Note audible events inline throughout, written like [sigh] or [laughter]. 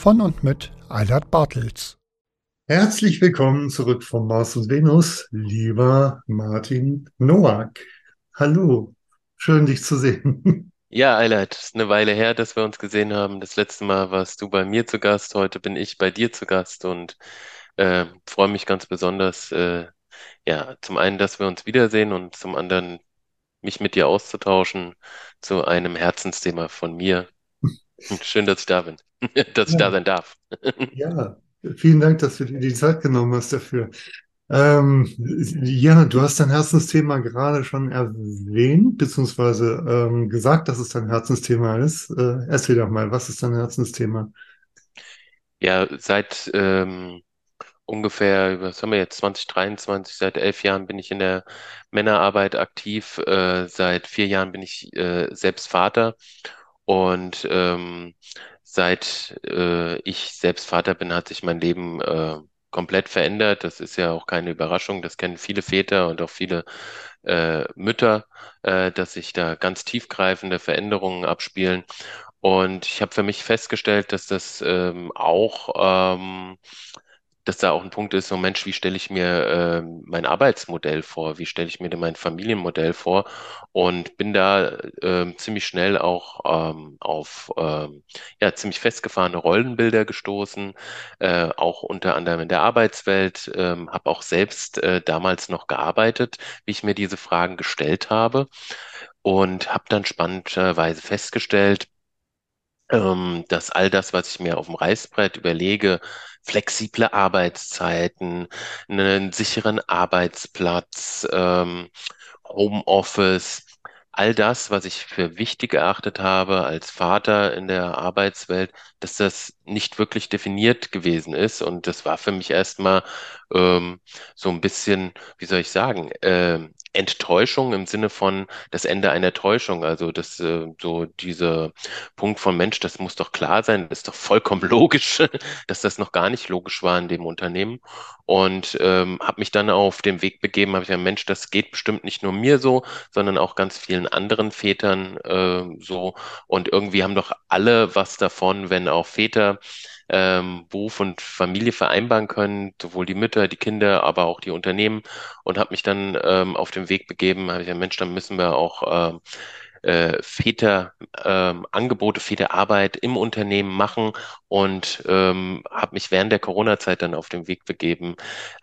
Von und mit Eilert Bartels. Herzlich willkommen zurück vom Mars und Venus, lieber Martin Noack. Hallo, schön dich zu sehen. [laughs] Ja, Eilert, ist eine Weile her, dass wir uns gesehen haben. Das letzte Mal warst du bei mir zu Gast, heute bin ich bei dir zu Gast und äh, freue mich ganz besonders, äh, ja, zum einen, dass wir uns wiedersehen und zum anderen mich mit dir auszutauschen zu einem Herzensthema von mir. [laughs] Schön, dass ich da bin, [laughs] dass ich da Ja, sein darf. [laughs] ja, vielen Dank, dass du dir die Zeit genommen hast dafür. Ähm, ja, du hast dein Herzensthema gerade schon erwähnt, beziehungsweise ähm, gesagt, dass es dein Herzensthema ist. Äh, erzähl doch mal, was ist dein Herzensthema? Ja, seit ähm, ungefähr, was haben wir jetzt, 2023, seit elf Jahren bin ich in der Männerarbeit aktiv. Äh, seit vier Jahren bin ich äh, selbst Vater. Und ähm, seit äh, ich selbst Vater bin, hat sich mein Leben äh, komplett verändert. Das ist ja auch keine Überraschung. Das kennen viele Väter und auch viele äh, Mütter, äh, dass sich da ganz tiefgreifende Veränderungen abspielen. Und ich habe für mich festgestellt, dass das ähm, auch ähm, dass da auch ein Punkt ist, so Mensch, wie stelle ich mir ähm, mein Arbeitsmodell vor? Wie stelle ich mir denn mein Familienmodell vor? Und bin da ähm, ziemlich schnell auch ähm, auf ähm, ja, ziemlich festgefahrene Rollenbilder gestoßen, äh, auch unter anderem in der Arbeitswelt, ähm, habe auch selbst äh, damals noch gearbeitet, wie ich mir diese Fragen gestellt habe und habe dann spannenderweise festgestellt, ähm, dass all das, was ich mir auf dem Reißbrett überlege, flexible Arbeitszeiten, einen sicheren Arbeitsplatz, ähm, Homeoffice, all das, was ich für wichtig erachtet habe als Vater in der Arbeitswelt, dass das nicht wirklich definiert gewesen ist. Und das war für mich erstmal ähm, so ein bisschen, wie soll ich sagen, ähm, Enttäuschung im Sinne von das Ende einer Täuschung. Also das äh, so dieser Punkt von Mensch, das muss doch klar sein, das ist doch vollkommen [laughs] logisch, dass das noch gar nicht logisch war in dem Unternehmen. Und ähm, habe mich dann auf den Weg begeben, habe ich gesagt, Mensch, das geht bestimmt nicht nur mir so, sondern auch ganz vielen anderen Vätern äh, so. Und irgendwie haben doch alle was davon, wenn auch Väter ähm, Beruf und Familie vereinbaren können, sowohl die Mütter, die Kinder, aber auch die Unternehmen. Und habe mich dann ähm, auf den Weg begeben, habe ich gesagt, Mensch, dann müssen wir auch ähm, äh, Väter, ähm, Angebote, Väterarbeit im Unternehmen machen und ähm, habe mich während der Corona-Zeit dann auf den Weg begeben,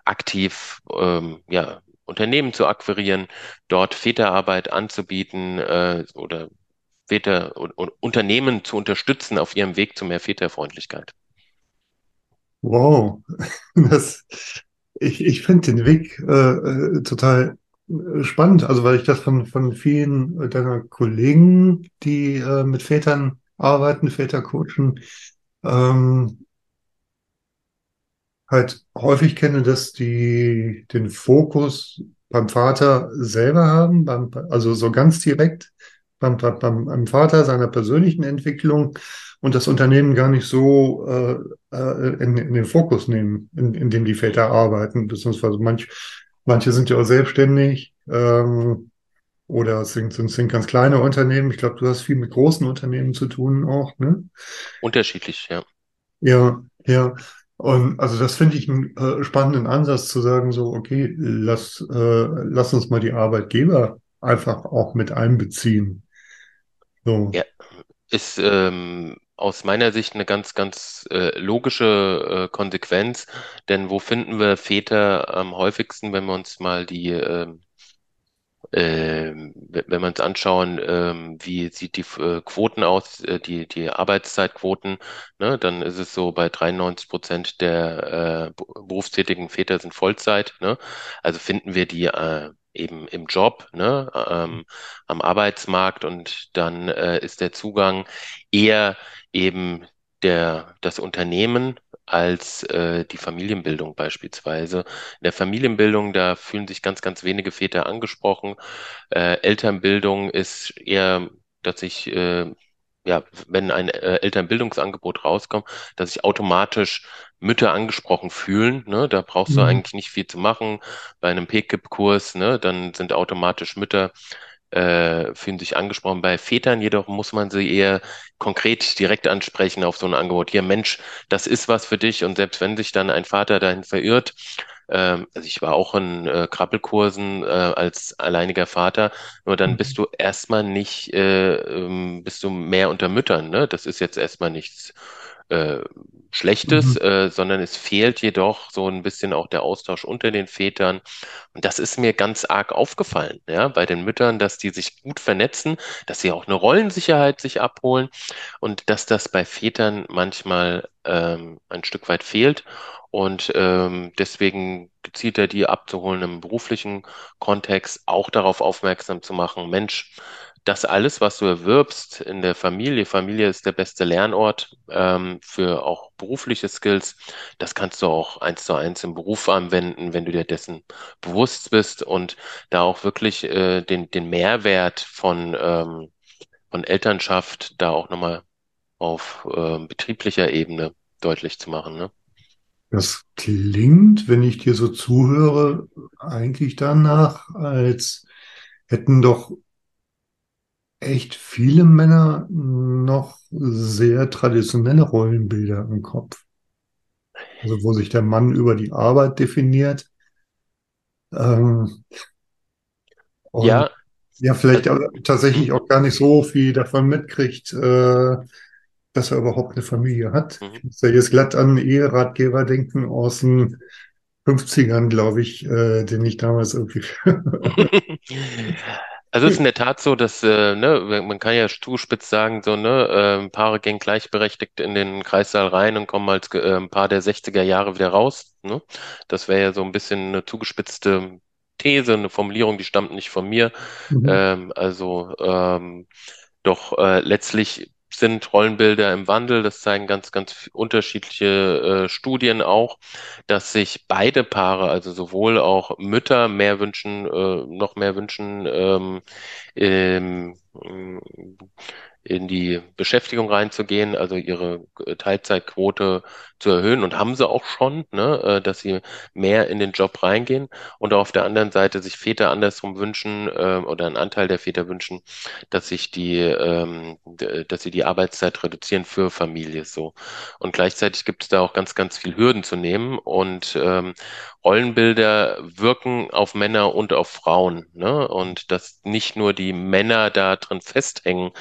aktiv ähm, ja, Unternehmen zu akquirieren, dort Väterarbeit anzubieten äh, oder Väter und, und Unternehmen zu unterstützen auf ihrem Weg zu mehr Väterfreundlichkeit. Wow, [laughs] das, ich, ich finde den Weg äh, äh, total äh, spannend, also weil ich das von, von vielen äh, deiner Kollegen, die äh, mit Vätern arbeiten, Väter coachen, ähm, halt häufig kenne, dass die den Fokus beim Vater selber haben, beim, also so ganz direkt beim, beim, beim Vater, seiner persönlichen Entwicklung und das Unternehmen gar nicht so äh, äh, in, in den Fokus nehmen, in, in dem die Väter arbeiten, beziehungsweise manch, manche sind ja auch selbstständig ähm, oder es sind, sind, sind ganz kleine Unternehmen. Ich glaube, du hast viel mit großen Unternehmen zu tun auch, ne? Unterschiedlich, ja. Ja, ja. Und also das finde ich einen äh, spannenden Ansatz zu sagen, so, okay, lass, äh, lass uns mal die Arbeitgeber einfach auch mit einbeziehen. So, Ja, ist ähm, aus meiner Sicht eine ganz, ganz äh, logische äh, Konsequenz, denn wo finden wir Väter am häufigsten, wenn wir uns mal die ähm, wenn wir uns anschauen, ähm, wie sieht die äh, Quoten aus, äh, die, die Arbeitszeitquoten, ne, dann ist es so, bei 93 Prozent der äh, berufstätigen Väter sind Vollzeit. Ne? Also finden wir die äh, eben im Job, ne, ähm, am Arbeitsmarkt und dann äh, ist der Zugang eher eben der, das Unternehmen als äh, die Familienbildung beispielsweise. In der Familienbildung, da fühlen sich ganz, ganz wenige Väter angesprochen. Äh, Elternbildung ist eher, dass ich, äh, ja, wenn ein äh, Elternbildungsangebot rauskommt, dass sich automatisch Mütter angesprochen fühlen. Ne? Da brauchst du Mhm. eigentlich nicht viel zu machen. Bei einem PKIP-Kurs, ne, dann sind automatisch Mütter äh, fühlen sich angesprochen. Bei Vätern jedoch muss man sie eher konkret direkt ansprechen auf so ein Angebot. Hier, Mensch, das ist was für dich. Und selbst wenn sich dann ein Vater dahin verirrt, ähm, also ich war auch in äh, Krabbelkursen äh, als alleiniger Vater, nur dann bist Mhm. du erstmal nicht, äh, ähm, bist du mehr unter Müttern, ne? Das ist jetzt erstmal nichts äh, Schlechtes, Mhm. äh, sondern es fehlt jedoch so ein bisschen auch der Austausch unter den Vätern. Und das ist mir ganz arg aufgefallen, ja, bei den Müttern, dass die sich gut vernetzen, dass sie auch eine Rollensicherheit sich abholen und dass das bei Vätern manchmal ähm, ein Stück weit fehlt. Und ähm, deswegen gezielter die abzuholen im beruflichen Kontext, auch darauf aufmerksam zu machen, Mensch, das alles, was du erwirbst in der Familie, Familie ist der beste Lernort ähm, für auch berufliche Skills. Das kannst du auch eins zu eins im Beruf anwenden, wenn du dir dessen bewusst bist und da auch wirklich äh, den, den Mehrwert von, ähm, von Elternschaft da auch nochmal auf ähm, betrieblicher Ebene deutlich zu machen, ne? Das klingt, wenn ich dir so zuhöre, eigentlich danach, als hätten doch echt viele Männer noch sehr traditionelle Rollenbilder im Kopf. Also wo sich der Mann über die Arbeit definiert. Ähm, Ja, ja, vielleicht aber tatsächlich auch gar nicht so viel davon mitkriegt, äh, dass er überhaupt eine Familie hat. mhm. Ich muss ja jetzt glatt an einen Eheratgeber denken aus den 50ern, glaube ich, äh, den ich damals irgendwie. [laughs] [laughs] Also es ist in der Tat so, dass äh, ne, man kann ja zuspitzt sagen, so ne, äh, Paare gehen gleichberechtigt in den Kreissaal rein und kommen als äh, Paar der 60er Jahre wieder raus. Ne? Das wäre ja so ein bisschen eine zugespitzte These, eine Formulierung, die stammt nicht von mir. Mhm. Ähm, also ähm, doch äh, letztlich sind Rollenbilder im Wandel. Das zeigen ganz, ganz unterschiedliche äh, Studien auch, dass sich beide Paare, also sowohl auch Mütter mehr wünschen, äh, noch mehr wünschen, ähm, ähm, in die Beschäftigung reinzugehen, also ihre Teilzeitquote zu erhöhen und haben sie auch schon, ne, äh, dass sie mehr in den Job reingehen und auf der anderen Seite sich Väter andersrum wünschen äh, oder einen Anteil der Väter wünschen, dass sich die, ähm, dass sie die Arbeitszeit reduzieren für Familie so. Und gleichzeitig gibt es da auch ganz, ganz viel Hürden zu nehmen und ähm, Rollenbilder wirken auf Männer und auf Frauen, ne? Und dass nicht nur die Männer da drin festhängen,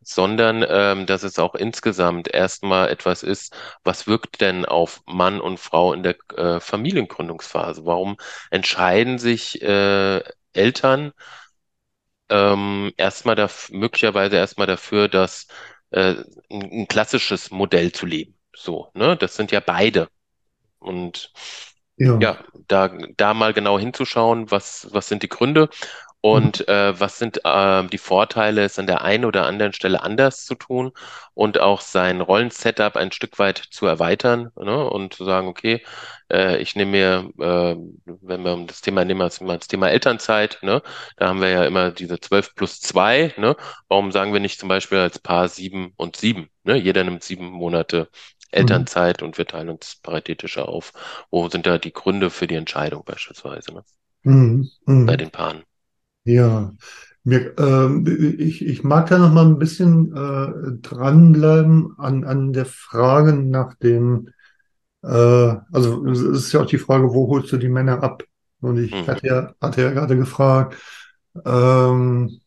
sondern ähm, dass es auch insgesamt erstmal etwas ist, was wirkt denn auf Mann und Frau in der äh, Familiengründungsphase? Warum entscheiden sich äh, Eltern ähm, erstmal möglicherweise erstmal dafür, dass äh, ein, ein klassisches Modell zu leben? So, ne? Das sind ja beide. Und Ja. ja, da, da mal genau hinzuschauen, was, was sind die Gründe. Und äh, was sind äh, die Vorteile, es an der einen oder anderen Stelle anders zu tun und auch sein Rollensetup ein Stück weit zu erweitern, ne? Und zu sagen, okay, äh, ich nehme mir, äh, wenn wir um das Thema nehmen, also mal das Thema Elternzeit, ne? Da haben wir ja immer diese 12 plus 2, ne? Warum sagen wir nicht zum Beispiel als Paar sieben und sieben, ne? Jeder nimmt sieben Monate Mhm. Elternzeit und wir teilen uns paritätischer auf. Wo sind da die Gründe für die Entscheidung beispielsweise, ne? Mhm. Bei Mhm. den Paaren? Ja, mir, ähm, ich, ich mag da noch mal ein bisschen äh, dranbleiben an, an der Frage nach dem, äh, also es ist ja auch die Frage, wo holst du die Männer ab? Und ich Mhm. hatte ja, hatte ja gerade gefragt, ähm,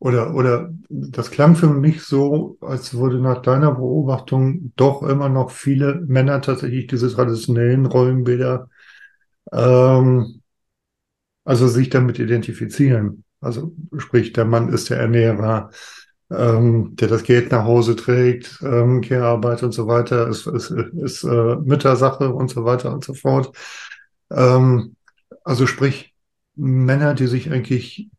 oder, oder das klang für mich so, als würde nach deiner Beobachtung doch immer noch viele Männer tatsächlich diese traditionellen Rollenbilder, ähm, also sich damit identifizieren. Also sprich, der Mann ist der Ernährer, ähm, der das Geld nach Hause trägt, ähm, Care-Arbeit und so weiter, ist, ist, ist äh, Müttersache und so weiter und so fort. Ähm, also sprich, Männer, die sich eigentlich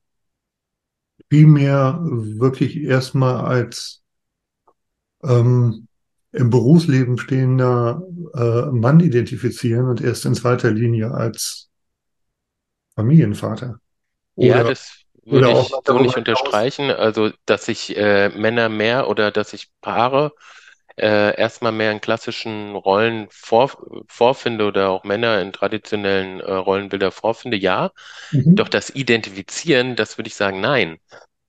primär wirklich erstmal als ähm, im Berufsleben stehender äh, Mann identifizieren und erst in zweiter Linie als Familienvater. Ja, Oder, das würde ich so nicht unterstreichen. Also, dass sich äh, Männer mehr oder dass sich Paare äh, erstmal mehr in klassischen Rollen vor, vorfinde oder auch Männer in traditionellen äh, Rollenbilder vorfinde, ja. Doch Mhm. das Identifizieren, das würde ich sagen, nein.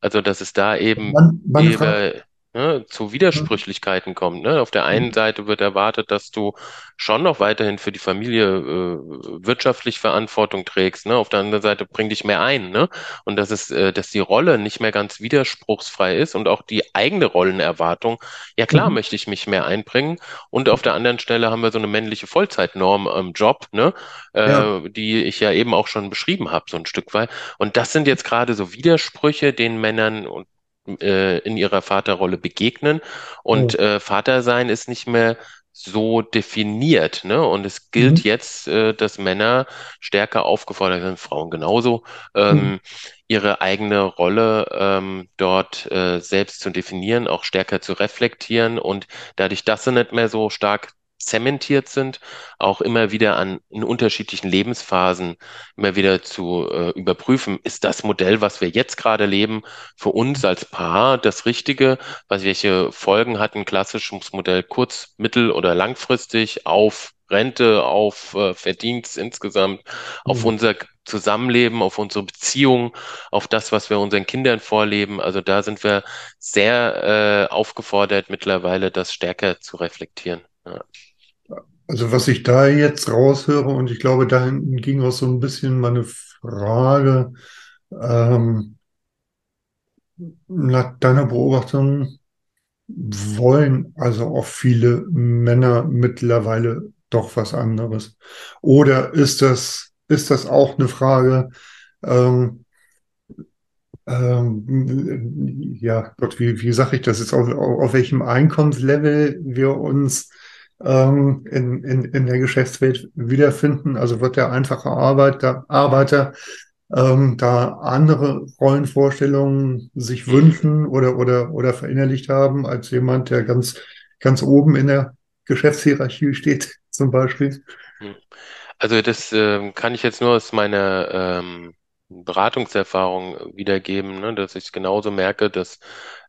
Also, dass es da eben Meine, meine Frage. Ne, zu Widersprüchlichkeiten kommt. Ne? Auf der einen Seite wird erwartet, dass du schon noch weiterhin für die Familie äh, wirtschaftlich Verantwortung trägst. Ne? Auf der anderen Seite bring dich mehr ein. Ne? Und dass es, äh, dass die Rolle nicht mehr ganz widerspruchsfrei ist und auch die eigene Rollenerwartung. Ja klar, Mhm. möchte ich mich mehr einbringen. Und auf der anderen Stelle haben wir so eine männliche Vollzeitnorm im Job, ne? Ja. äh, die ich ja eben auch schon beschrieben habe, so ein Stück weit. Und das sind jetzt gerade so Widersprüche, den Männern und äh, in ihrer Vaterrolle begegnen. Und Oh. äh, Vatersein ist nicht mehr so definiert, ne? Und es gilt Mhm. jetzt, äh, dass Männer stärker aufgefordert sind, Frauen genauso, Mhm. ähm, ihre eigene Rolle ähm, dort äh, selbst zu definieren, auch stärker zu reflektieren und dadurch, dass sie nicht mehr so stark zementiert sind, auch immer wieder an in unterschiedlichen Lebensphasen immer wieder zu äh, überprüfen, ist das Modell, was wir jetzt gerade leben, für uns als Paar das Richtige? Was, welche Folgen hat ein klassisches Modell kurz-, mittel- oder langfristig auf Rente, auf äh, Verdienst insgesamt, auf Mhm. unser Zusammenleben, auf unsere Beziehung, auf das, was wir unseren Kindern vorleben? Also da sind wir sehr äh, aufgefordert, mittlerweile das stärker zu reflektieren. Ja. Also was ich da jetzt raushöre, und ich glaube, dahin ging auch so ein bisschen meine Frage, ähm, nach deiner Beobachtung, wollen also auch viele Männer mittlerweile doch was anderes? Oder ist das, ist das auch eine Frage, ähm, ähm, ja, Gott, wie, wie sage ich das jetzt, auf, auf welchem Einkommenslevel wir uns ähm, in, in, in der Geschäftswelt wiederfinden? Also wird der einfache Arbeiter, Arbeiter ähm, da andere Rollenvorstellungen sich wünschen oder, oder, oder verinnerlicht haben, als jemand, der ganz, ganz oben in der Geschäftshierarchie steht, [laughs] zum Beispiel. Hm. Also das ähm, kann ich jetzt nur aus meiner ähm, Beratungserfahrung wiedergeben, ne, dass ich genauso merke, dass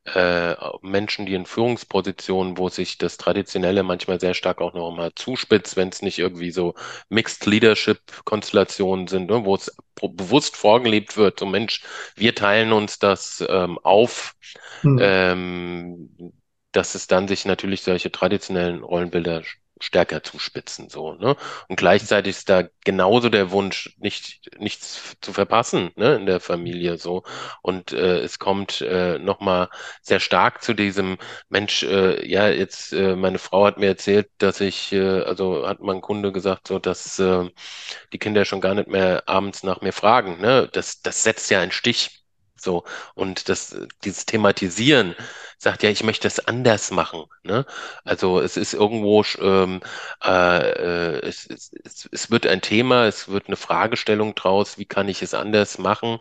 äh, Menschen, die in Führungspositionen, wo sich das Traditionelle manchmal sehr stark auch noch mal zuspitzt, wenn es nicht irgendwie so Mixed Leadership-Konstellationen sind, ne, wo es bewusst vorgelebt wird, so Mensch, wir teilen uns das ähm, auf, Hm. ähm, dass es dann sich natürlich solche traditionellen Rollenbilder stärker zuspitzen, so, ne? Und gleichzeitig ist da genauso der Wunsch, nicht, nichts zu verpassen, ne, in der Familie, so. Und äh, es kommt äh, nochmal sehr stark zu diesem Mensch, äh, ja, jetzt, äh, meine Frau hat mir erzählt, dass ich, äh, also hat mein Kunde gesagt, so, dass äh, die Kinder schon gar nicht mehr abends nach mir fragen, ne? Das, das setzt ja einen Stich. So, und das, dieses Thematisieren sagt ja, ich möchte es anders machen. Ne? Also es ist irgendwo, ähm, äh, es, es, es, es wird ein Thema, es wird eine Fragestellung draus, wie kann ich es anders machen?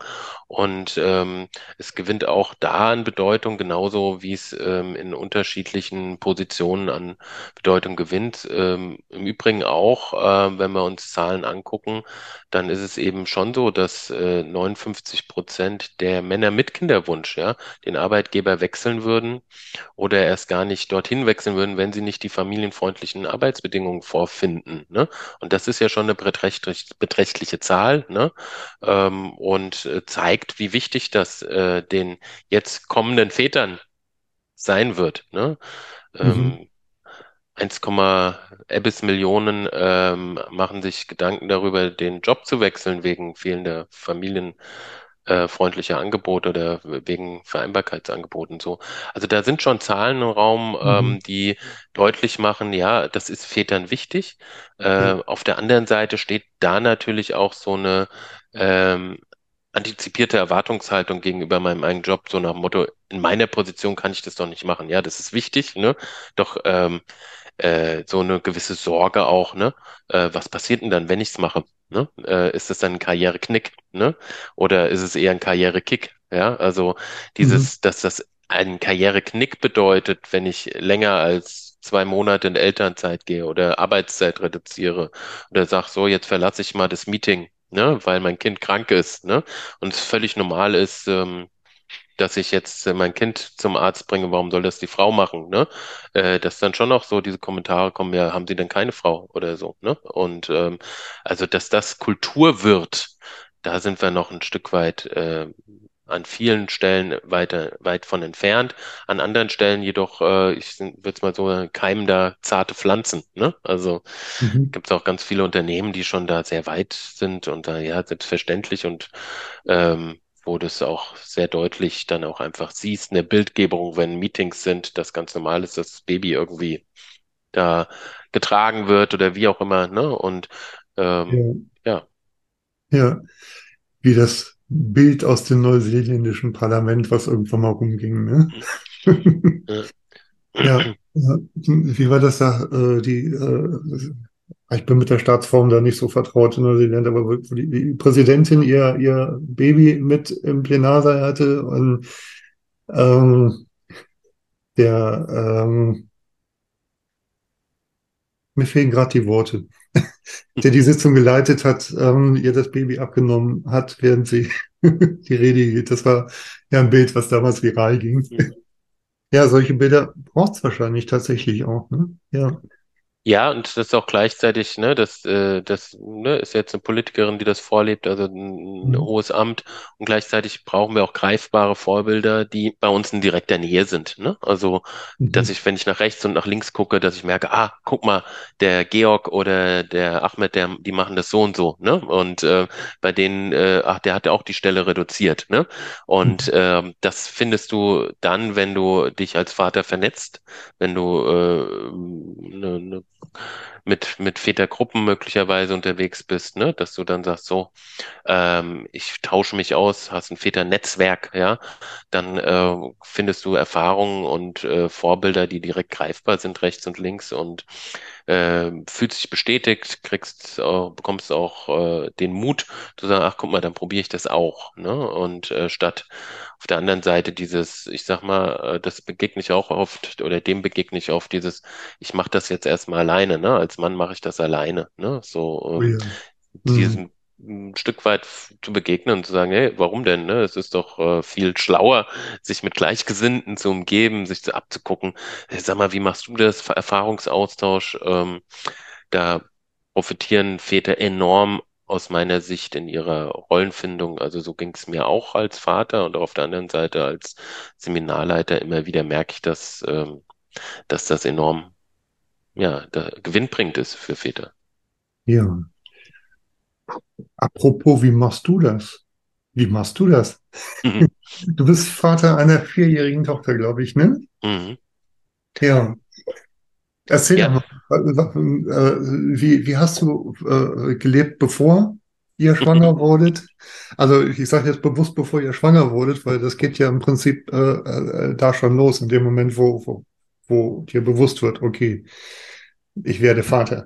Und ähm, es gewinnt auch da an Bedeutung, genauso wie es ähm, in unterschiedlichen Positionen an Bedeutung gewinnt. Ähm, im Übrigen auch, äh, wenn wir uns Zahlen angucken, dann ist es eben schon so, dass äh, 59 Prozent der Männer mit Kinderwunsch, ja, den Arbeitgeber wechseln würden oder erst gar nicht dorthin wechseln würden, wenn sie nicht die familienfreundlichen Arbeitsbedingungen vorfinden. Ne? Und das ist ja schon eine beträchtlich, beträchtliche Zahl, ne? Ähm, und äh, zeigt, wie wichtig das äh, den jetzt kommenden Vätern sein wird. Ne? Mhm. Ähm, 1, Ebbes Millionen ähm, machen sich Gedanken darüber, den Job zu wechseln wegen fehlender Familienversorgung äh, freundlicher Angebote oder wegen Vereinbarkeitsangeboten so. Also da sind schon Zahlen im Raum, ähm, Mhm. die deutlich machen, ja, das ist Vätern wichtig. Äh, auf der anderen Seite steht da natürlich auch so eine ähm, antizipierte Erwartungshaltung gegenüber meinem eigenen Job, so nach dem Motto, in meiner Position kann ich das doch nicht machen. Ja, das ist wichtig, ne? Doch ähm, äh, so eine gewisse Sorge auch, ne? Äh, was passiert denn dann, wenn ich es mache? Ne? Äh, ist das dann ein Karriereknick, ne? Oder ist es eher ein Karrierekick? Ja, also Mhm. dieses, dass das ein Karriereknick bedeutet, wenn ich länger als zwei Monate in Elternzeit gehe oder Arbeitszeit reduziere oder sag so, jetzt verlasse ich mal das Meeting, ne, weil mein Kind krank ist, ne? Und es völlig normal ist, ähm, dass ich jetzt äh, mein Kind zum Arzt bringe, warum soll das die Frau machen, ne? Äh, dass dann schon noch so diese Kommentare kommen, ja, haben Sie denn keine Frau oder so, ne? Und ähm, also, dass das Kultur wird, da sind wir noch ein Stück weit äh, an vielen Stellen weiter, weit von entfernt. An anderen Stellen jedoch, äh, ich würde es mal so keimen da zarte Pflanzen, ne? Also Mhm. gibt es auch ganz viele Unternehmen, die schon da sehr weit sind und da ja selbstverständlich und ähm, wo du es auch sehr deutlich dann auch einfach siehst, eine Bildgebung, wenn Meetings sind, das ganz normal ist, dass das Baby irgendwie da getragen wird oder wie auch immer, ne? Und ähm, Ja. ja. Ja. Wie das Bild aus dem neuseeländischen Parlament, was irgendwann mal rumging, ne? [laughs] Ja. Ja, ja. Wie war das da? Äh, die, äh, ich bin mit der Staatsform da nicht so vertraut in Neuseeland, aber wo die, die Präsidentin ihr, ihr Baby mit im Plenarsaal hatte und ähm, der, ähm, mir fehlen gerade die Worte, [laughs] der die Sitzung geleitet hat, ähm, ihr das Baby abgenommen hat, während sie [laughs] die Rede hielt. Das war ja ein Bild, was damals viral ging. Ja, solche Bilder braucht es wahrscheinlich tatsächlich auch, ne? Ja. Ja, und das ist auch gleichzeitig, ne, das, äh, das, ne, ist jetzt eine Politikerin, die das vorlebt, also ein, ein Mhm. hohes Amt. Und gleichzeitig brauchen wir auch greifbare Vorbilder, die bei uns in direkter Nähe sind, ne? Also, dass Mhm. ich, wenn ich nach rechts und nach links gucke, dass ich merke, ah, guck mal, der Georg oder der Ahmed, der, die machen das so und so, ne? Und äh, bei denen, äh, ach, der hat ja auch die Stelle reduziert, ne? Und Mhm. ähm, das findest du dann, wenn du dich als Vater vernetzt, wenn du äh, ne, ne mit, mit Vätergruppen möglicherweise unterwegs bist, ne? Dass du dann sagst, so, ähm, ich tausche mich aus, hast ein Väternetzwerk, ja, dann äh, findest du Erfahrungen und äh, Vorbilder, die direkt greifbar sind, rechts und links und äh, fühlst dich bestätigt, kriegst, äh, bekommst auch äh, den Mut zu sagen, ach guck mal, dann probiere ich das auch, ne? Und äh, statt auf der anderen Seite dieses, ich sag mal, äh, das begegne ich auch oft oder dem begegne ich oft dieses, ich mache das jetzt erstmal alleine, ne? Als Mann mache ich das alleine, ne? So Oh ähm, ja. Mhm. diesem ein Stück weit zu begegnen und zu sagen, hey, warum denn? Ne? Es ist doch äh, viel schlauer, sich mit Gleichgesinnten zu umgeben, sich zu abzugucken. Hey, sag mal, wie machst du das? Erfahrungsaustausch. Ähm, da profitieren Väter enorm aus meiner Sicht in ihrer Rollenfindung. Also so ging es mir auch als Vater und auf der anderen Seite als Seminarleiter immer wieder merke ich, dass, ähm, dass das enorm, ja, da, gewinnbringend ist für Väter. Ja. Apropos, wie machst du das? Wie machst du das? Mhm. [laughs] Du bist Vater einer vierjährigen Tochter, glaube ich, ne? Mhm. Ja. Erzähl doch Ja. mal, äh, wie, wie hast du äh, gelebt, bevor ihr [laughs] schwanger wurdet? Also ich sage jetzt bewusst, bevor ihr schwanger wurdet, weil das geht ja im Prinzip äh, äh, da schon los, in dem Moment, wo, wo, wo dir bewusst wird, okay, ich werde Vater.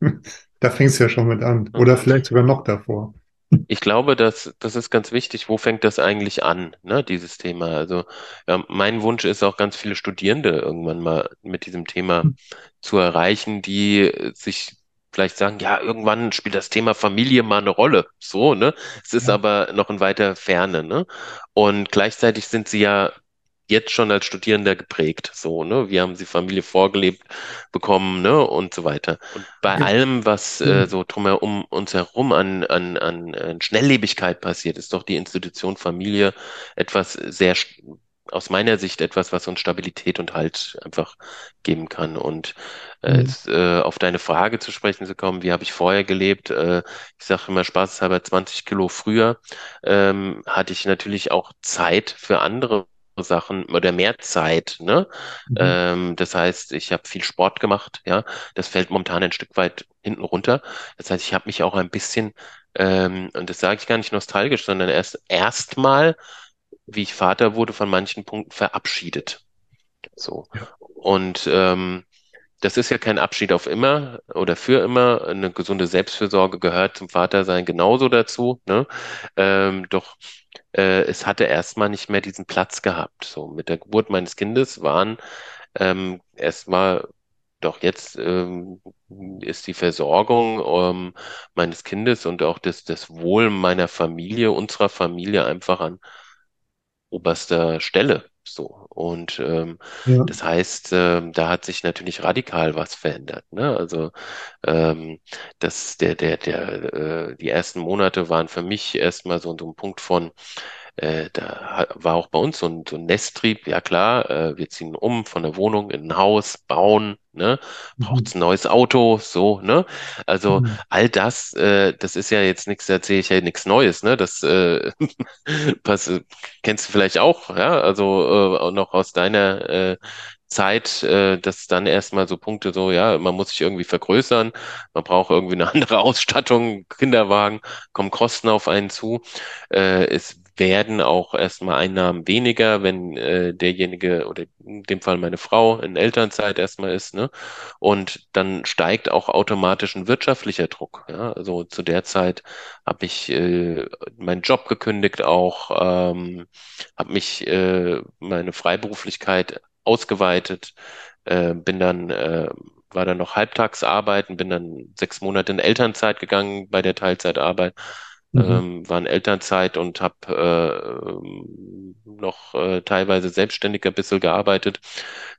[laughs] Da fängt es ja schon mit an. Oder vielleicht sogar noch davor. Ich glaube, dass das ist ganz wichtig. Wo fängt das eigentlich an, ne, dieses Thema? Also, ja, mein Wunsch ist auch ganz viele Studierende irgendwann mal mit diesem Thema zu erreichen, die sich vielleicht sagen, ja, irgendwann spielt das Thema Familie mal eine Rolle. So, ne? Es ist Ja, aber noch in weiter Ferne, ne? Und gleichzeitig sind sie ja jetzt schon als Studierender geprägt, so, ne? Wie haben sie Familie vorgelebt bekommen, ne? Und so weiter. Und bei allem, was äh, hm, so drumherum uns herum an, an, an, an Schnelllebigkeit passiert, ist doch die Institution Familie etwas sehr aus meiner Sicht etwas, was uns Stabilität und Halt einfach geben kann. Und äh, Mhm. jetzt äh, auf deine Frage zu sprechen zu kommen, wie habe ich vorher gelebt? Äh, ich sage immer spaßeshalber 20 Kilo früher ähm, hatte ich natürlich auch Zeit für andere Sachen oder mehr Zeit, ne? Mhm. Ähm, das heißt, ich habe viel Sport gemacht, ja. Das fällt momentan ein Stück weit hinten runter. Das heißt, ich habe mich auch ein bisschen, ähm, und das sage ich gar nicht nostalgisch, sondern erst erstmal, wie ich Vater wurde, von manchen Punkten verabschiedet. So. Ja. Und ähm, das ist ja kein Abschied auf immer oder für immer. Eine gesunde Selbstfürsorge gehört zum Vatersein genauso dazu, ne? Ähm, doch äh, es hatte erstmal nicht mehr diesen Platz gehabt. So mit der Geburt meines Kindes waren ähm, erstmal, doch jetzt ähm, ist die Versorgung ähm, meines Kindes und auch das, das Wohl meiner Familie, unserer Familie einfach an oberster Stelle. So. Und ähm, Ja. das heißt, ähm, da hat sich natürlich radikal was verändert. Ne? Also ähm, das, der, der, der, äh, die ersten Monate waren für mich erstmal so, so ein Punkt von, äh, da war auch bei uns so ein, so ein Nesttrieb, ja klar, äh, wir ziehen um von der Wohnung in ein Haus, bauen, ne? Braucht's Mhm. ein neues Auto, so, ne? Also Mhm. all das, äh, das ist ja jetzt nichts, da erzähle ich ja nichts Neues, ne? Das äh, [laughs] pass, kennst du vielleicht auch, ja? Also äh, auch noch aus deiner äh, Zeit, äh, dass dann erstmal so Punkte so, ja, man muss sich irgendwie vergrößern, man braucht irgendwie eine [laughs] andere Ausstattung, Kinderwagen, kommen Kosten auf einen zu. Äh, es werden auch erstmal Einnahmen weniger, wenn äh, derjenige oder in dem Fall meine Frau in Elternzeit erstmal ist, ne? Und dann steigt auch automatisch ein wirtschaftlicher Druck. Ja? Also zu der Zeit habe ich äh, meinen Job gekündigt auch, ähm, habe mich äh, meine Freiberuflichkeit ausgeweitet, äh, bin dann äh, war dann noch halbtags arbeiten, bin dann sechs Monate in Elternzeit gegangen bei der Teilzeitarbeit Mhm. ähm, war in Elternzeit und habe äh, ähm, noch äh, teilweise selbstständiger ein bisschen gearbeitet.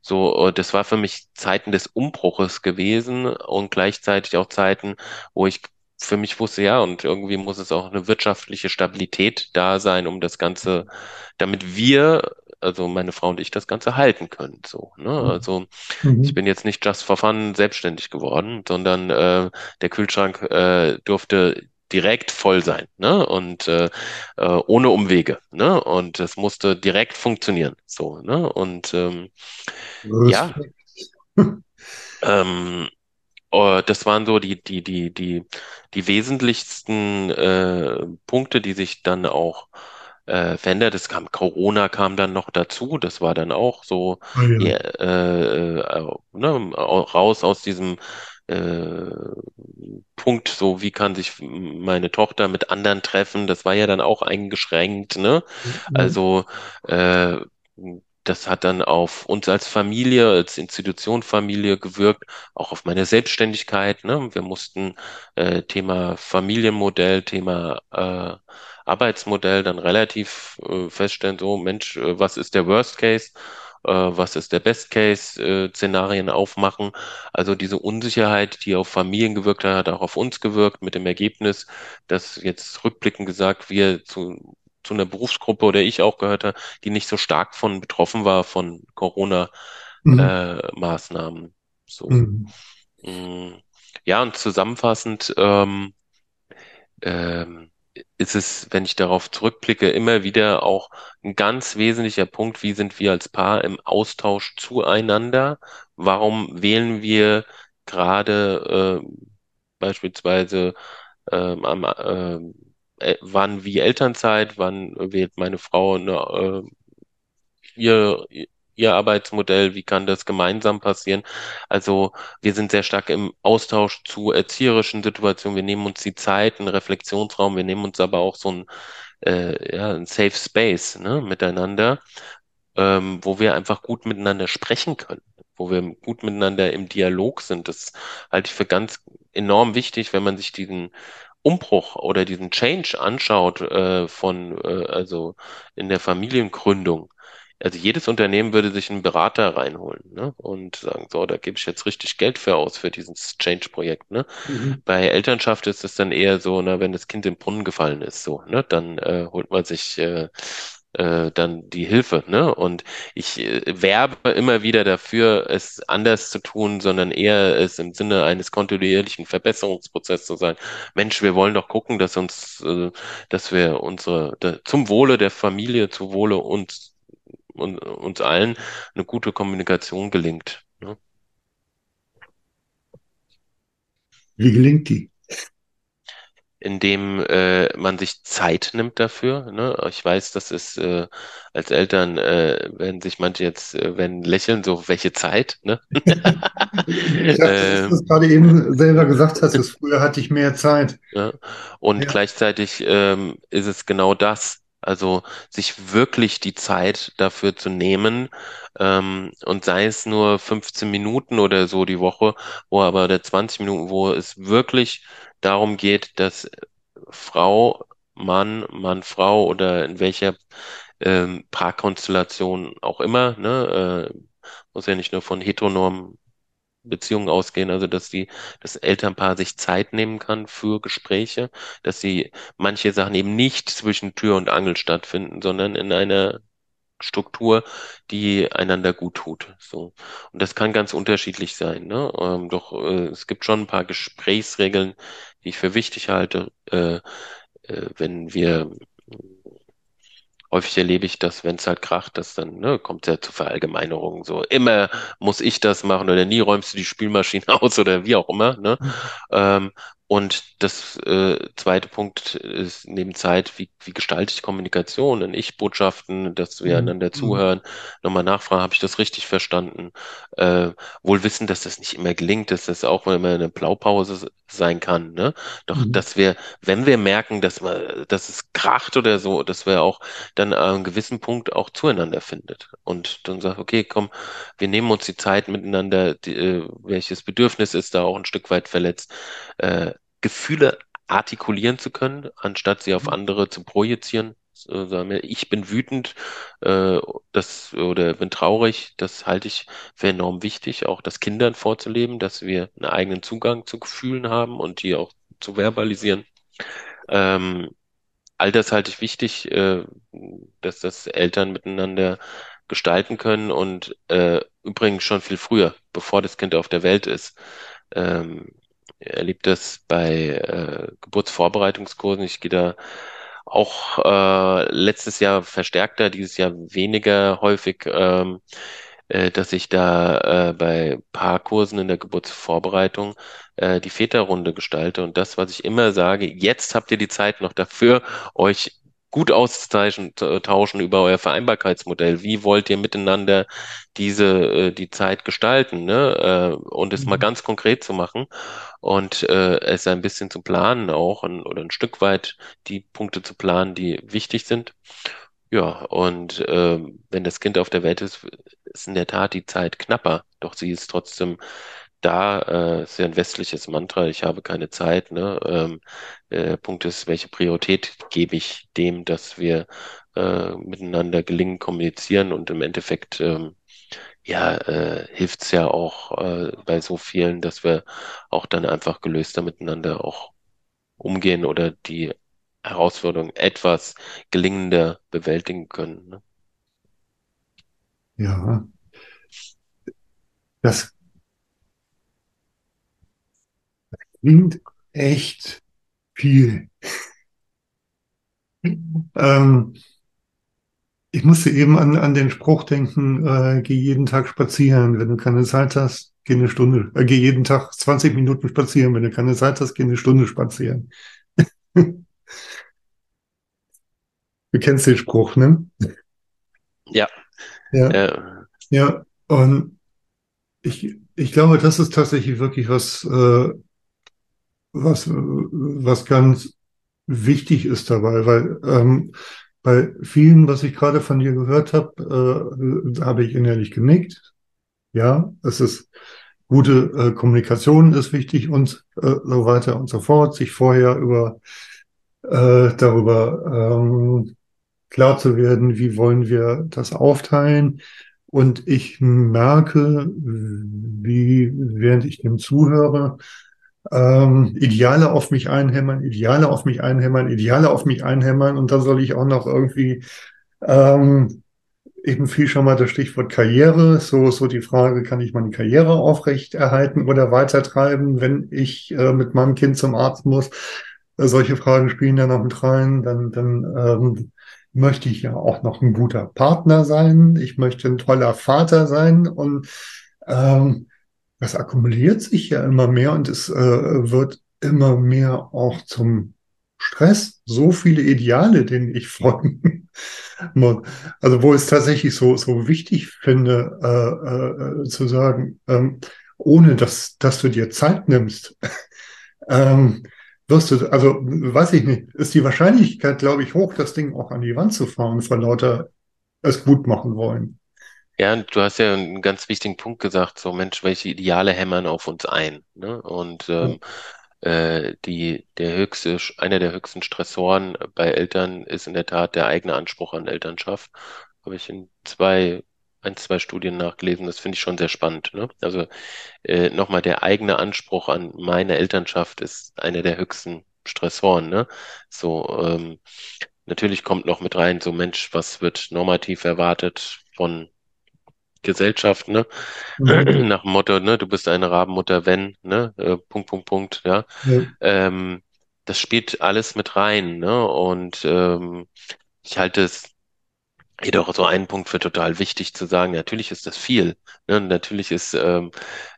So, äh, das war für mich Zeiten des Umbruches gewesen und gleichzeitig auch Zeiten, wo ich für mich wusste, ja, und irgendwie muss es auch eine wirtschaftliche Stabilität da sein, um das Ganze, damit wir, also meine Frau und ich, das Ganze halten können. So, ne? Also ich Mhm. bin jetzt nicht just for fun selbstständig geworden, sondern äh, der Kühlschrank äh, durfte direkt voll sein, ne? Und äh, äh, ohne Umwege, ne? Und es musste direkt funktionieren, so, ne? Und ähm, ja, ähm, äh, das waren so die die die die die wesentlichsten äh, Punkte, die sich dann auch äh, verändert. Es kam Corona kam dann noch dazu. Das war dann auch so Ah ja. äh, äh, ne, au- raus aus diesem äh, Punkt, so wie kann sich meine Tochter mit anderen treffen. Das war ja dann auch eingeschränkt, ne? Ja. Also äh, das hat dann auf uns als Familie, als Institution Familie gewirkt, auch auf meine Selbstständigkeit. Ne? Wir mussten äh, Thema Familienmodell, Thema äh, Arbeitsmodell dann relativ äh, feststellen, so Mensch, äh, was ist der Worst Case? Äh, was ist der Best Case? Äh, Szenarien aufmachen. Also diese Unsicherheit, die auf Familien gewirkt hat, hat auch auf uns gewirkt, mit dem Ergebnis, dass jetzt rückblickend gesagt wir zu zu einer Berufsgruppe oder ich auch gehört habe, die nicht so stark von betroffen war von Mhm. Corona-Maßnahmen. so. Mhm. Mm. Ja, und zusammenfassend ähm, ähm, ist es, wenn ich darauf zurückblicke, immer wieder auch ein ganz wesentlicher Punkt, wie sind wir als Paar im Austausch zueinander? Warum wählen wir gerade äh, beispielsweise ähm, am, äh, wann wie Elternzeit, wann wählt meine Frau eine, äh, ihr, ihr Arbeitsmodell, wie kann das gemeinsam passieren? Also wir sind sehr stark im Austausch zu erzieherischen Situationen. Wir nehmen uns die Zeit, einen Reflexionsraum, wir nehmen uns aber auch so ein, äh, ja, ein Safe Space, ne, miteinander, ähm, wo wir einfach gut miteinander sprechen können, wo wir gut miteinander im Dialog sind. Das halte ich für ganz enorm wichtig, wenn man sich diesen Umbruch oder diesen Change anschaut, äh, von, äh, also in der Familiengründung. Also jedes Unternehmen würde sich einen Berater reinholen, ne? Und sagen, so, da gebe ich jetzt richtig Geld für aus für dieses Change-Projekt, ne? Mhm. Bei Elternschaft ist es dann eher so, na, wenn das Kind im Brunnen gefallen ist, so, ne? Dann äh, holt man sich äh, äh, dann die Hilfe, ne? Und ich äh, werbe immer wieder dafür, es anders zu tun, sondern eher es im Sinne eines kontinuierlichen Verbesserungsprozesses zu sein. Mensch, wir wollen doch gucken, dass uns, äh, dass wir unsere, da, zum Wohle der Familie, zum Wohle uns, und, uns allen eine gute Kommunikation gelingt. Ne? Wie gelingt die? indem äh, man sich Zeit nimmt dafür. Ne? Ich weiß, das ist äh, als Eltern äh, werden sich manche jetzt äh, werden lächeln, so welche Zeit. Ne? [laughs] ich dachte, ähm, dass du gerade eben selber gesagt hast, dass früher hatte ich mehr Zeit. Ja? Und ja. gleichzeitig ähm, ist es genau das. Also sich wirklich die Zeit dafür zu nehmen ähm, und sei es nur 15 Minuten oder so die Woche, wo aber der 20 Minuten, wo es wirklich darum geht, dass Frau, Mann, Mann, Frau oder in welcher ähm, Paarkonstellation auch immer, ne, äh, muss ja nicht nur von heteronormen Beziehungen ausgehen, also dass die, das Elternpaar sich Zeit nehmen kann für Gespräche, dass sie manche Sachen eben nicht zwischen Tür und Angel stattfinden, sondern in einer Struktur, die einander gut tut. So. Und das kann ganz unterschiedlich sein. Ne? Ähm, doch äh, es gibt schon ein paar Gesprächsregeln, die ich für wichtig halte, äh, äh, wenn wir häufig erlebe ich das, wenn es halt kracht, dass dann ne, kommt ja zu Verallgemeinerungen. So immer muss ich das machen oder nie räumst du die Spülmaschine [laughs] aus oder wie auch immer. Ne? Ähm, und das äh, zweite Punkt ist neben Zeit, wie, wie gestalte ich Kommunikation in Ich-Botschaften, dass wir mhm. einander mhm. zuhören, nochmal nachfragen, habe ich das richtig verstanden? Äh, wohl wissen, dass das nicht immer gelingt, dass das auch immer eine Blaupause sein kann. Ne? Doch, mhm. dass wir, wenn wir merken, dass, wir, dass es kracht oder so, dass wir auch dann an einem gewissen Punkt auch zueinander findet. Und dann sagt, okay, komm, wir nehmen uns die Zeit miteinander, die, äh, welches Bedürfnis ist da auch ein Stück weit verletzt. Äh, Gefühle artikulieren zu können, anstatt sie auf mhm. andere zu projizieren. Ich bin wütend, äh, das oder bin traurig. Das halte ich für enorm wichtig, auch das Kindern vorzuleben, dass wir einen eigenen Zugang zu Gefühlen haben und die auch zu verbalisieren. Ähm, all das halte ich wichtig, äh, dass das Eltern miteinander gestalten können und äh, übrigens schon viel früher, bevor das Kind auf der Welt ist. Ähm, erlebe das bei äh, Geburtsvorbereitungskursen. Ich gehe da auch äh, letztes Jahr verstärkter, dieses Jahr weniger häufig, ähm, äh, dass ich da äh, bei Paarkursen in der Geburtsvorbereitung äh, die Väterrunde gestalte. Und das, was ich immer sage, jetzt habt ihr die Zeit noch dafür, euch gut austauschen über euer Vereinbarkeitsmodell. Wie wollt ihr miteinander diese äh, die Zeit gestalten, ne? Äh, und es mhm. mal ganz konkret zu machen und äh, es ein bisschen zu planen auch und, oder ein Stück weit die Punkte zu planen, die wichtig sind. Ja, und äh, wenn das Kind auf der Welt ist, ist in der Tat die Zeit knapper, doch sie ist trotzdem da, äh, ist ja ein westliches Mantra, ich habe keine Zeit. Ne? Ähm, äh, Punkt ist, welche Priorität gebe ich dem, dass wir äh, miteinander gelingen, kommunizieren und im Endeffekt ähm, ja, äh, hilft es ja auch äh, bei so vielen, dass wir auch dann einfach gelöster miteinander auch umgehen oder die Herausforderung etwas gelingender bewältigen können. Ne? Ja, das klingt echt viel. ähm, ich musste eben an, an den Spruch denken, äh, geh jeden Tag spazieren, wenn du keine Zeit hast, geh eine Stunde, äh, geh jeden Tag 20 Minuten spazieren, wenn du keine Zeit hast, geh eine Stunde spazieren. [laughs] du kennst den Spruch, ne? Ja. Ja. Äh. Ja, und ich, ich glaube, das ist tatsächlich wirklich was, äh, was, was ganz wichtig ist dabei, weil ähm, bei vielen, was ich gerade von dir gehört habe, äh, habe ich innerlich genickt. Ja, es ist gute äh, Kommunikation ist wichtig und äh, so weiter und so fort. Sich vorher über äh, darüber ähm, klar zu werden, wie wollen wir das aufteilen. Und ich merke, wie während ich dem zuhöre, ähm, Ideale auf mich einhämmern, Ideale auf mich einhämmern, Ideale auf mich einhämmern und dann soll ich auch noch irgendwie Ähm, eben viel schon mal das Stichwort Karriere, so, so die Frage, kann ich meine Karriere aufrechterhalten oder weitertreiben, wenn ich äh, mit meinem Kind zum Arzt muss? Äh, solche Fragen spielen da noch mit rein. Dann, dann ähm, möchte ich ja auch noch ein guter Partner sein. Ich möchte ein toller Vater sein und ähm, das akkumuliert sich ja immer mehr und es äh, wird immer mehr auch zum Stress. So viele Ideale, denen ich [laughs] folgen muss. Also wo es tatsächlich so, so wichtig finde, äh, äh, zu sagen, ähm, ohne dass, dass du dir Zeit nimmst, [laughs] ähm, wirst du, also weiß ich nicht, ist die Wahrscheinlichkeit, glaube ich, hoch, das Ding auch an die Wand zu fahren, vor lauter es gut machen wollen. Ja, du hast ja einen ganz wichtigen Punkt gesagt, so Mensch, welche Ideale hämmern auf uns ein, ne? Und ähm, äh, die, der höchste, einer der höchsten Stressoren bei Eltern ist in der Tat der eigene Anspruch an Elternschaft. Habe ich in zwei, ein, zwei Studien nachgelesen, das finde ich schon sehr spannend, ne? Also äh, nochmal, der eigene Anspruch an meine Elternschaft ist einer der höchsten Stressoren, ne? So, ähm, natürlich kommt noch mit rein, so Mensch, was wird normativ erwartet von Gesellschaft, ne? Mhm. [clears throat] Nach dem Motto, ne, du bist eine Rabenmutter, wenn, ne? Äh, Punkt, Punkt, Punkt, ja. Ja. Ähm, das spielt alles mit rein, ne? Und ähm, ich halte es jedoch so einen Punkt für total wichtig zu sagen. Natürlich ist das viel. Ne? Natürlich ist ähm,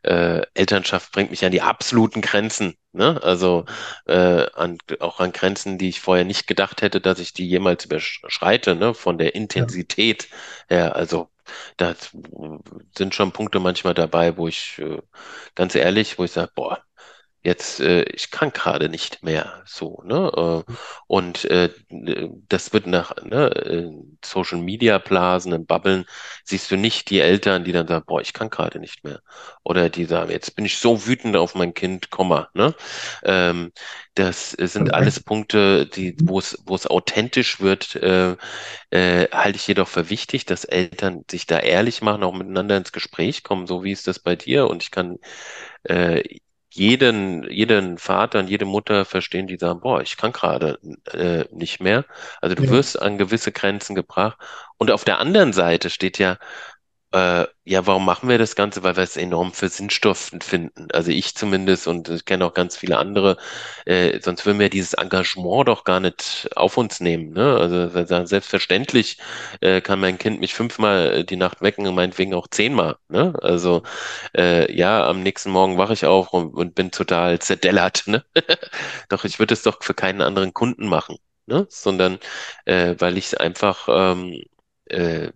äh, Elternschaft bringt mich an die absoluten Grenzen. Ne? Also äh, an, auch an Grenzen, die ich vorher nicht gedacht hätte, dass ich die jemals überschreite, ne? Von der Ja. Intensität her. Also da sind schon Punkte manchmal dabei, wo ich äh, ganz ehrlich, wo ich sage, boah, jetzt, äh, ich kann gerade nicht mehr so, ne? Äh, und äh, das wird nach ne, in Social Media Blasen, in Bubblen, siehst du nicht die Eltern, die dann sagen, boah, ich kann gerade nicht mehr. Oder die sagen, jetzt bin ich so wütend auf mein Kind, Komma, ne? Ähm, das sind alles Punkte, die, wo es, wo es authentisch wird, äh, äh, halte ich jedoch für wichtig, dass Eltern sich da ehrlich machen, auch miteinander ins Gespräch kommen, so wie ist das bei dir? Und ich kann äh, jeden, jeden Vater und jede Mutter verstehen, die sagen, boah, ich kann gerade äh, nicht mehr. Also du Ja. wirst an gewisse Grenzen gebracht. Und auf der anderen Seite steht ja, äh, ja, warum machen wir das Ganze? Weil wir es enorm für sinnstiftend finden. Also ich zumindest und ich kenne auch ganz viele andere. Äh, sonst würden wir dieses Engagement doch gar nicht auf uns nehmen. Ne? Also selbstverständlich äh, kann mein Kind mich fünfmal die Nacht wecken und meinetwegen auch zehnmal. Ne? Also äh, ja, am nächsten Morgen wache ich auf und, und bin total zerdellert. Ne? [laughs] Doch ich würde es doch für keinen anderen Kunden machen. Ne? Sondern äh, weil ich es einfach ähm, äh,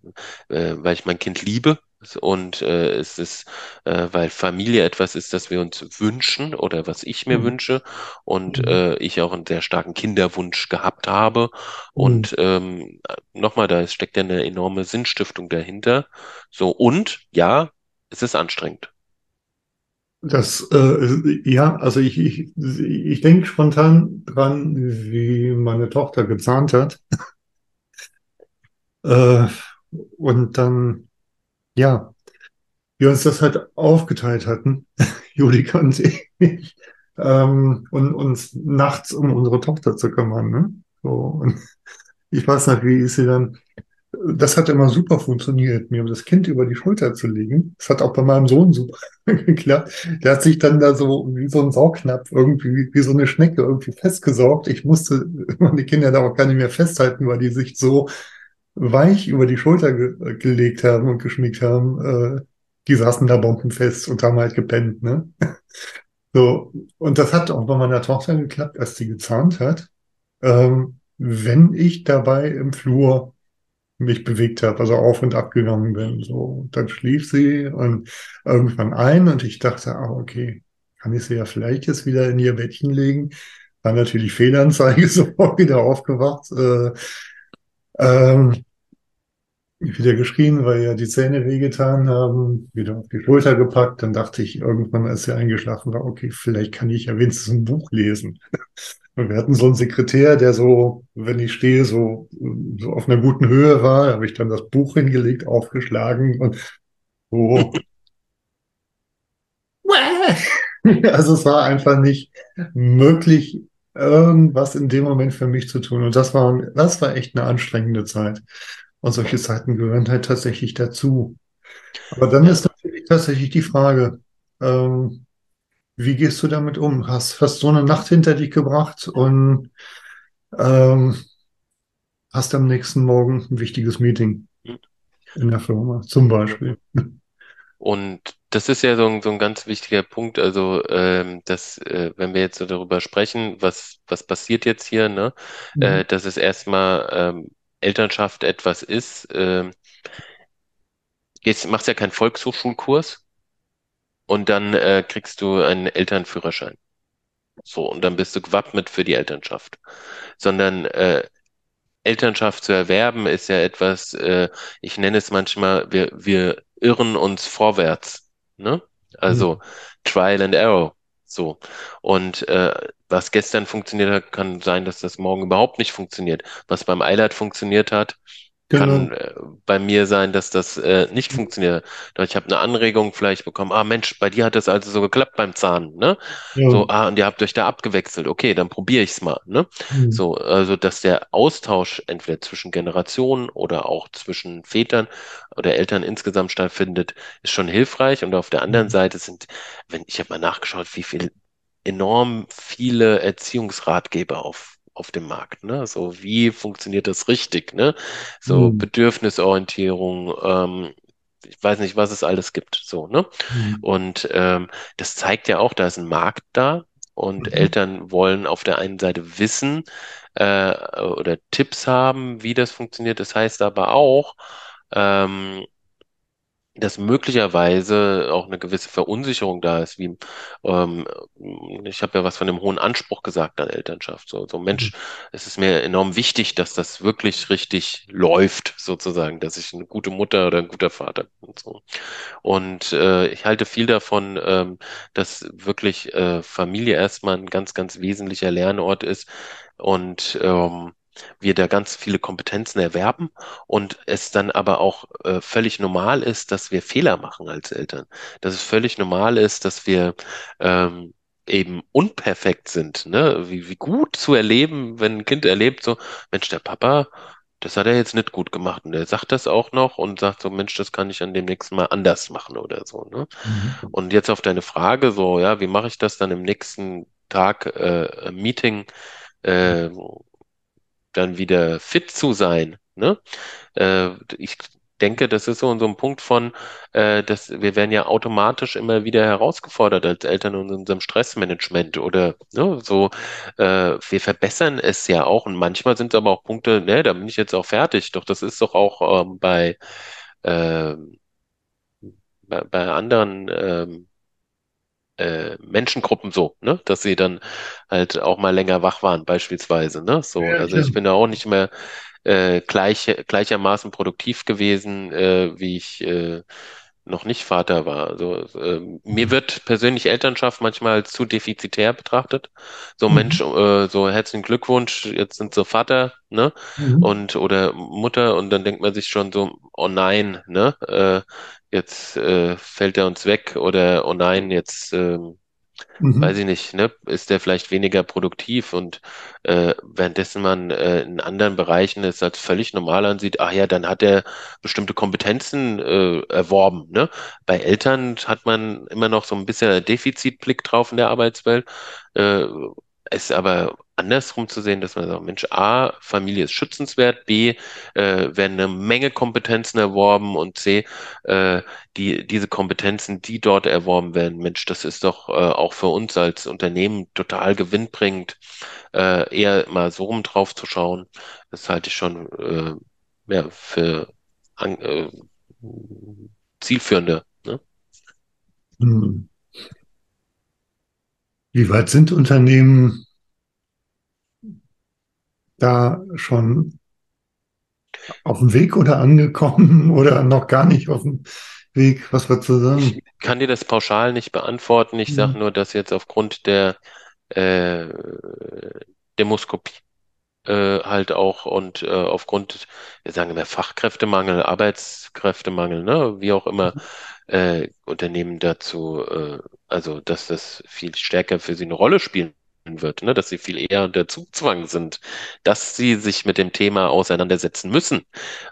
äh, weil ich mein Kind liebe und äh, es ist, äh, weil Familie etwas ist, das wir uns wünschen oder was ich mir Mhm. wünsche und Mhm. äh, ich auch einen sehr starken Kinderwunsch gehabt habe Mhm. und ähm, nochmal, da steckt ja eine enorme Sinnstiftung dahinter. So und ja, es ist anstrengend. Das, äh, ja, also ich, ich, ich denke spontan dran, wie meine Tochter gezahnt hat. Äh, und dann, ja, wir uns das halt aufgeteilt hatten, [laughs] Julika und ich, ähm, und uns nachts um unsere Tochter zu kümmern, ne? So, und ich weiß nicht, wie ist sie dann Das hat immer super funktioniert, mir das Kind über die Schulter zu legen. Das hat auch bei meinem Sohn super [laughs] geklappt. Der hat sich dann da so wie so ein Saugnapf irgendwie, wie so eine Schnecke irgendwie festgesaugt. Ich musste [laughs] meine Kinder da auch gar nicht mehr festhalten, weil die sich so weich über die Schulter ge gelegt haben und geschmiegt haben. Äh, die saßen da bombenfest und haben halt gepennt, ne? [laughs] So. Und das hat auch bei meiner Tochter geklappt, als sie gezahnt hat. Ähm, wenn ich dabei im Flur mich bewegt habe, also auf und ab gegangen bin. So, dann schlief sie und irgendwann ein und ich dachte, ah, okay, kann ich sie ja vielleicht jetzt wieder in ihr Bettchen legen. War natürlich Fehlanzeige, [laughs] sofort wieder aufgewacht. Äh, ähm, wieder geschrien, weil ja die Zähne wehgetan haben, wieder auf die Schulter gepackt. Dann dachte ich irgendwann, als sie eingeschlafen war, okay, vielleicht kann ich ja wenigstens ein Buch lesen. [laughs] Und wir hatten so einen Sekretär, der so, wenn ich stehe, so, so auf einer guten Höhe war, habe ich dann das Buch hingelegt, aufgeschlagen und so. [laughs] [laughs] Also es war einfach nicht möglich, irgendwas in dem Moment für mich zu tun. Und das war, das war echt eine anstrengende Zeit. Und solche Zeiten gehören halt tatsächlich dazu. Aber dann ist natürlich tatsächlich die Frage, ähm, wie gehst du damit um? Hast, hast so eine Nacht hinter dich gebracht und ähm, hast am nächsten Morgen ein wichtiges Meeting in der Firma, zum Beispiel. Und das ist ja so ein, so ein ganz wichtiger Punkt, also ähm, dass, äh, wenn wir jetzt so darüber sprechen, was, was passiert jetzt hier, ne, äh, Mhm. dass es erstmal ähm, Elternschaft etwas ist. ähm, jetzt machst du ja keinen Volkshochschulkurs und dann äh, kriegst du einen Elternführerschein. So, und dann bist du gewappnet für die Elternschaft. Sondern äh, Elternschaft zu erwerben ist ja etwas, äh, ich nenne es manchmal, wir, wir irren uns vorwärts, ne? Also Trial and Error, so. Und äh, was gestern funktioniert hat, kann sein, dass das morgen überhaupt nicht funktioniert. Was beim Eilert funktioniert hat, kann Genau. äh, bei mir sein, dass das äh, nicht funktioniert. Doch ich habe eine Anregung vielleicht bekommen, ah Mensch, bei dir hat das also so geklappt beim Zahn, ne? Ja. So, ah, und ihr habt euch da abgewechselt. Okay, dann probiere ich's mal, ne? Mhm. So, also dass der Austausch entweder zwischen Generationen oder auch zwischen Vätern oder Eltern insgesamt stattfindet, ist schon hilfreich. Und auf der anderen Seite sind, wenn ich habe mal nachgeschaut, wie viel enorm viele Erziehungsratgeber auf auf dem Markt, ne? So, wie funktioniert das richtig, ne? So Mhm. Bedürfnisorientierung, ähm, ich weiß nicht, was es alles gibt, so, ne? Mhm. Und ähm, das zeigt ja auch, da ist ein Markt da und Mhm. Eltern wollen auf der einen Seite wissen äh, oder Tipps haben, wie das funktioniert. Das heißt aber auch, ähm, dass möglicherweise auch eine gewisse Verunsicherung da ist, wie ähm, ich habe ja was von dem hohen Anspruch gesagt an Elternschaft. So, so Mensch, es ist mir enorm wichtig, dass das wirklich richtig läuft, sozusagen, dass ich eine gute Mutter oder ein guter Vater bin und so. Und äh, ich halte viel davon, ähm, dass wirklich äh, Familie erstmal ein ganz, ganz wesentlicher Lernort ist und ähm, wir da ganz viele Kompetenzen erwerben und es dann aber auch äh, völlig normal ist, dass wir Fehler machen als Eltern. Dass es völlig normal ist, dass wir ähm, eben unperfekt sind, ne? Wie, wie gut zu erleben, wenn ein Kind erlebt, so, Mensch, der Papa, das hat er jetzt nicht gut gemacht. Und er sagt das auch noch und sagt so, Mensch, das kann ich an dem nächsten Mal anders machen oder so, ne? Mhm. Und jetzt auf deine Frage, so, ja, wie mache ich das dann im nächsten Tag äh, Meeting, äh, dann wieder fit zu sein, ne? Äh, ich denke, das ist so, so ein Punkt von, äh, dass wir werden ja automatisch immer wieder herausgefordert als Eltern in unserem Stressmanagement oder ne, so, äh, wir verbessern es ja auch und manchmal sind es aber auch Punkte, ne, da bin ich jetzt auch fertig. Doch das ist doch auch ähm, bei, ähm, bei, bei anderen ähm, äh, Menschengruppen so, ne, dass sie dann halt auch mal länger wach waren, beispielsweise, ne, so. Ja, Also ich bin da auch nicht mehr äh, gleich, gleichermaßen produktiv gewesen, äh, wie ich äh, noch nicht Vater war. Also äh, mir wird persönlich Elternschaft manchmal zu defizitär betrachtet. So Mensch, Mhm. äh, so herzlichen Glückwunsch, jetzt sind sie Vater, ne? Mhm. Und oder Mutter und dann denkt man sich schon so, oh nein, ne? Äh, jetzt äh, fällt er uns weg oder oh nein, jetzt ähm, weiß Mhm. ich nicht, ne, ist der vielleicht weniger produktiv und äh, währenddessen man äh, in anderen Bereichen es als völlig normal ansieht, ach ja, dann hat er bestimmte Kompetenzen äh, erworben, ne? Bei Eltern hat man immer noch so ein bisschen Defizitblick drauf in der Arbeitswelt. Äh, ist aber andersrum zu sehen, dass man sagt, Mensch, A, Familie ist schützenswert, B, äh, werden eine Menge Kompetenzen erworben und C, äh, die, diese Kompetenzen, die dort erworben werden, Mensch, das ist doch äh, auch für uns als Unternehmen total gewinnbringend, äh, eher mal so rum drauf zu schauen. Das halte ich schon äh, ja, für an, äh, zielführender. Ne? Mhm. Wie weit sind Unternehmen da schon auf dem Weg oder angekommen [laughs] oder noch gar nicht auf dem Weg? Was würdest du sagen? Ich kann dir das pauschal nicht beantworten. Ich sage Mhm. nur, dass jetzt aufgrund der äh, Demoskopie äh, halt auch und äh, aufgrund, wir sagen immer Fachkräftemangel, Arbeitskräftemangel, ne, wie auch immer, äh, Unternehmen dazu, äh, also dass das viel stärker für sie eine Rolle spielen wird, ne? dass sie viel eher unter Zugzwang sind, dass sie sich mit dem Thema auseinandersetzen müssen,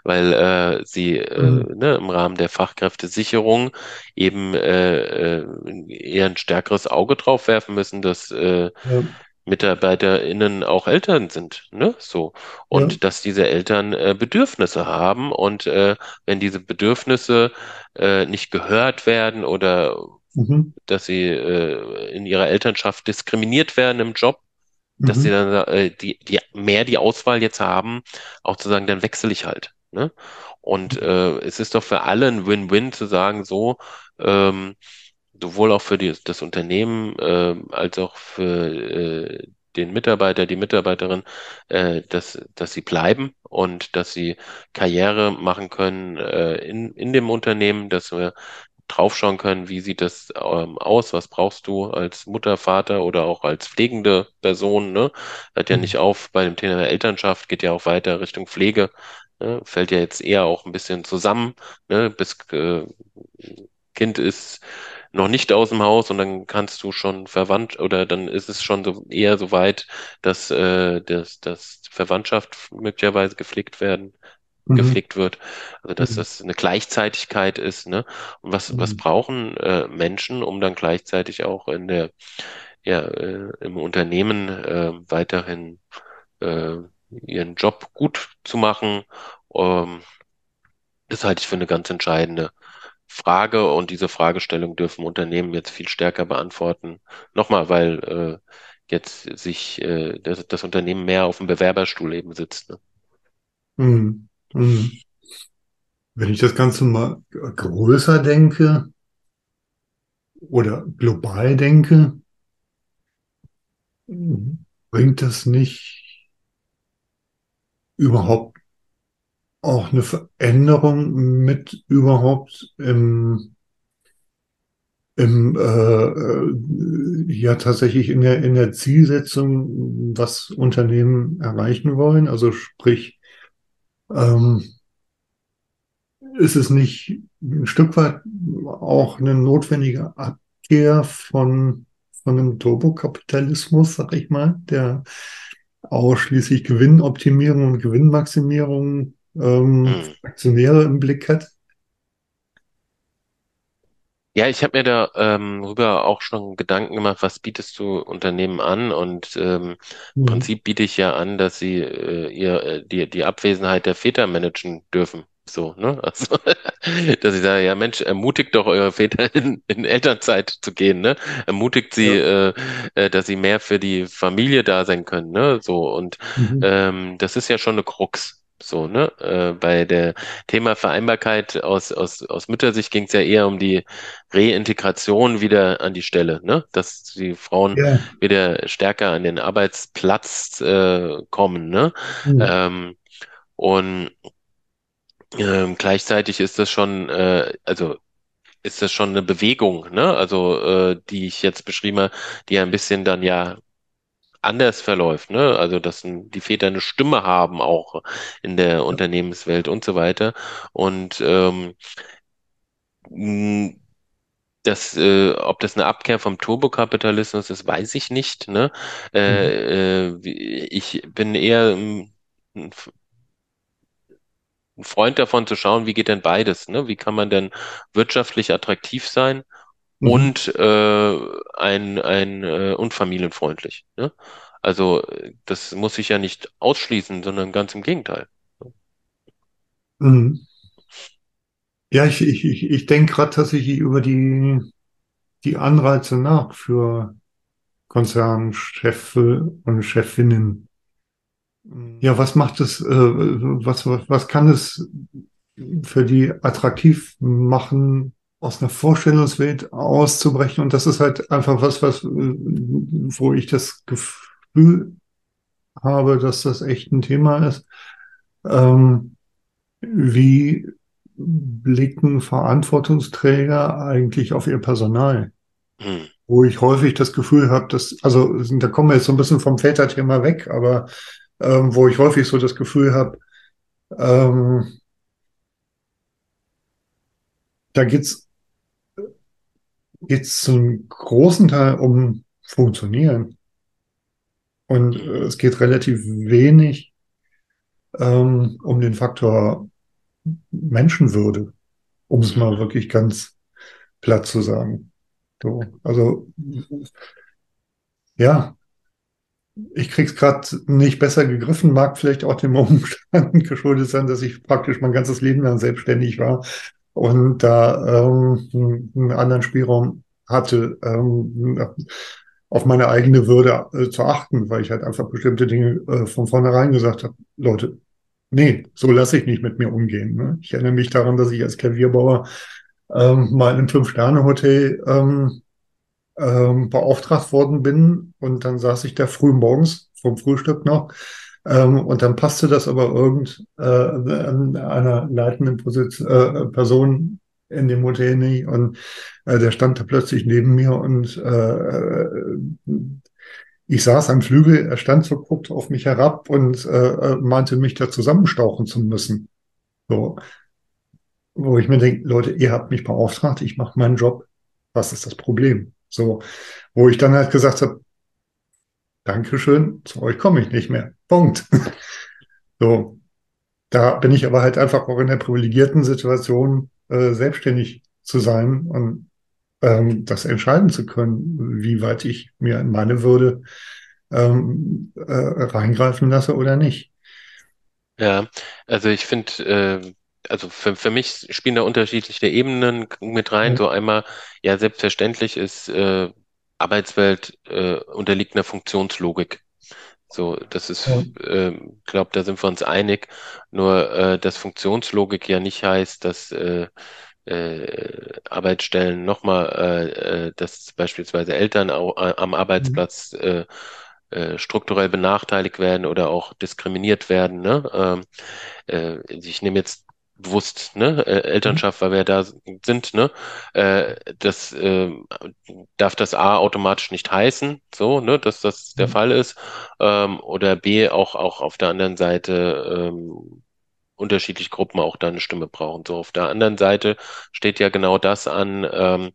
weil äh, sie äh, Mhm. ne, im Rahmen der Fachkräftesicherung eben äh, äh, eher ein stärkeres Auge drauf werfen müssen, dass äh, Ja, MitarbeiterInnen auch Eltern sind, ne? So. ja, Und dass diese Eltern äh, Bedürfnisse haben und äh, wenn diese Bedürfnisse äh, nicht gehört werden oder mhm. dass sie äh, in ihrer Elternschaft diskriminiert werden im Job, dass sie Mhm. dann äh, die, die mehr die Auswahl jetzt haben, auch zu sagen, dann wechsle ich halt. Ne? Und äh, es ist doch für alle ein Win-Win zu sagen, so, ähm, sowohl auch für die, das Unternehmen äh, als auch für äh, den Mitarbeiter, die Mitarbeiterin, äh, dass, dass sie bleiben und dass sie Karriere machen können äh, in, in dem Unternehmen, dass wir draufschauen können, wie sieht das ähm, aus, was brauchst du als Mutter, Vater oder auch als pflegende Person, ne? Hört ja nicht Mhm. auf bei dem Thema Elternschaft, geht ja auch weiter Richtung Pflege, ne? Fällt ja jetzt eher auch ein bisschen zusammen, ne? Bis äh, Kind ist noch nicht aus dem Haus und dann kannst du schon verwandt oder dann ist es schon so eher so weit, dass, äh, dass, dass Verwandtschaft möglicherweise gepflegt werden, Mhm. gepflegt wird. Also dass Mhm. das eine Gleichzeitigkeit ist, ne? Und was, was Mhm. brauchen äh, Menschen, um dann gleichzeitig auch in der, ja, äh, im Unternehmen äh, weiterhin äh, ihren Job gut zu machen? Ähm, das halte ich für eine ganz entscheidende Frage und diese Fragestellung dürfen Unternehmen jetzt viel stärker beantworten. Nochmal, weil äh, jetzt sich äh, das, das Unternehmen mehr auf dem Bewerberstuhl eben sitzt. Ne? Mhm. Mhm. Wenn ich das Ganze mal größer denke oder global denke, bringt das nicht überhaupt auch eine Veränderung mit überhaupt im, im äh, äh, ja tatsächlich in der in der Zielsetzung, was Unternehmen erreichen wollen? Also sprich, ähm, ist es nicht ein Stück weit auch eine notwendige Abkehr von, von einem Turbokapitalismus, sag ich mal, der ausschließlich Gewinnoptimierung und Gewinnmaximierung ähm, Hm. Aktionäre im Blick hat? Ja, ich habe mir da ähm, rüber auch schon Gedanken gemacht, was bietest du Unternehmen an? Und ähm, im Mhm. Prinzip biete ich ja an, dass sie äh, ihr äh, die die Abwesenheit der Väter managen dürfen. So, ne? [laughs] Also, dass ich sage, ja Mensch, ermutigt doch eure Väter in, in Elternzeit zu gehen, ne? Ermutigt sie, Ja. äh, äh, dass sie mehr für die Familie da sein können, ne? So und Mhm. ähm, das ist ja schon eine Krux. So, ne? Äh, bei der Thema Vereinbarkeit aus, aus, aus Müttersicht ging es ja eher um die Reintegration wieder an die Stelle, ne? Dass die Frauen Ja. wieder stärker an den Arbeitsplatz äh, kommen, ne? Mhm. Ähm, und ähm, gleichzeitig ist das schon, äh, also ist das schon eine Bewegung, ne? Also äh, die ich jetzt beschrieben habe, die ein bisschen dann ja anders verläuft, ne? Also dass die Väter eine Stimme haben auch in der Unternehmenswelt und so weiter. Und ähm, Das, äh, ob das eine Abkehr vom Turbokapitalismus ist, weiß ich nicht, ne? Mhm. Äh, äh, wie- ich bin eher ein Freund davon zu schauen, wie geht denn beides, ne? Wie kann man denn wirtschaftlich attraktiv sein Mhm. und äh, ein, ein äh, und familienfreundlich, ne? Also das muss ich ja nicht ausschließen, sondern ganz im Gegenteil. Mhm. Ja, ich, ich, ich, ich denke gerade tatsächlich über die, die Anreize nach für Konzernchefe und Chefinnen. Ja, was macht es, äh, was, was, was kann es für die attraktiv machen, aus einer Vorstellungswelt auszubrechen? Und das ist halt einfach was, was, äh, wo ich das Gefühl habe, dass das echt ein Thema ist. Ähm, wie blicken Verantwortungsträger eigentlich auf ihr Personal? Hm. Wo ich häufig das Gefühl habe, dass, also da kommen wir jetzt so ein bisschen vom Väterthema weg, aber ähm, wo ich häufig so das Gefühl habe, ähm, da geht's geht's zum großen Teil um Funktionieren. Und äh, es geht relativ wenig ähm, um den Faktor Menschenwürde, um es mal Mhm. wirklich ganz platt zu sagen. So, also ja, ich krieg's gerade nicht besser gegriffen, mag vielleicht auch dem Umstand [laughs] geschuldet sein, dass ich praktisch mein ganzes Leben lang selbstständig war und da ähm, einen anderen Spielraum hatte, ähm, auf meine eigene Würde äh, zu achten, weil ich halt einfach bestimmte Dinge äh, von vornherein gesagt habe, Leute, nee, so lasse ich nicht mit mir umgehen. Ne? Ich erinnere mich daran, dass ich als Klavierbauer ähm, mal in einem Fünf-Sterne-Hotel ähm, ähm, beauftragt worden bin und dann saß ich da früh morgens vom Frühstück noch ähm, und dann passte das aber irgend äh, leitenden Position, äh, Person in dem Hotel nicht und äh, der stand da plötzlich neben mir und äh, ich saß am Flügel, er stand so, guckte auf mich herab und äh, meinte, mich da zusammenstauchen zu müssen. So, wo ich mir denke, Leute, ihr habt mich beauftragt, ich mache meinen Job. Was ist das Problem? So, wo ich dann halt gesagt habe, Dankeschön, zu euch komme ich nicht mehr. Punkt. [laughs] So, da bin ich aber halt einfach auch in der privilegierten Situation, äh, selbstständig zu sein und ähm, das entscheiden zu können, wie weit ich mir in meine Würde ähm, äh, reingreifen lasse oder nicht. Ja, also ich finde, äh, also für, für mich spielen da unterschiedliche Ebenen mit rein. Ja, So einmal, ja, selbstverständlich ist äh, Arbeitswelt äh, unterliegt einer Funktionslogik. So, das ja, ist, äh, glaube, da sind wir uns einig. Nur, äh, dass Funktionslogik ja nicht heißt, dass äh, äh, Arbeitsstellen nochmal, äh, äh, dass beispielsweise Eltern au, äh, am mhm, Arbeitsplatz äh, äh, strukturell benachteiligt werden oder auch diskriminiert werden. Ne? Ähm, äh, ich nehme jetzt bewusst ne, äh, mhm, Elternschaft, weil wir da sind, ne, äh, das äh, darf das A automatisch nicht heißen, so, ne, dass das der mhm, Fall ist, ähm, oder B auch auch auf der anderen Seite ähm, unterschiedliche Gruppen auch da eine Stimme brauchen. So, auf der anderen Seite steht ja genau das an ähm,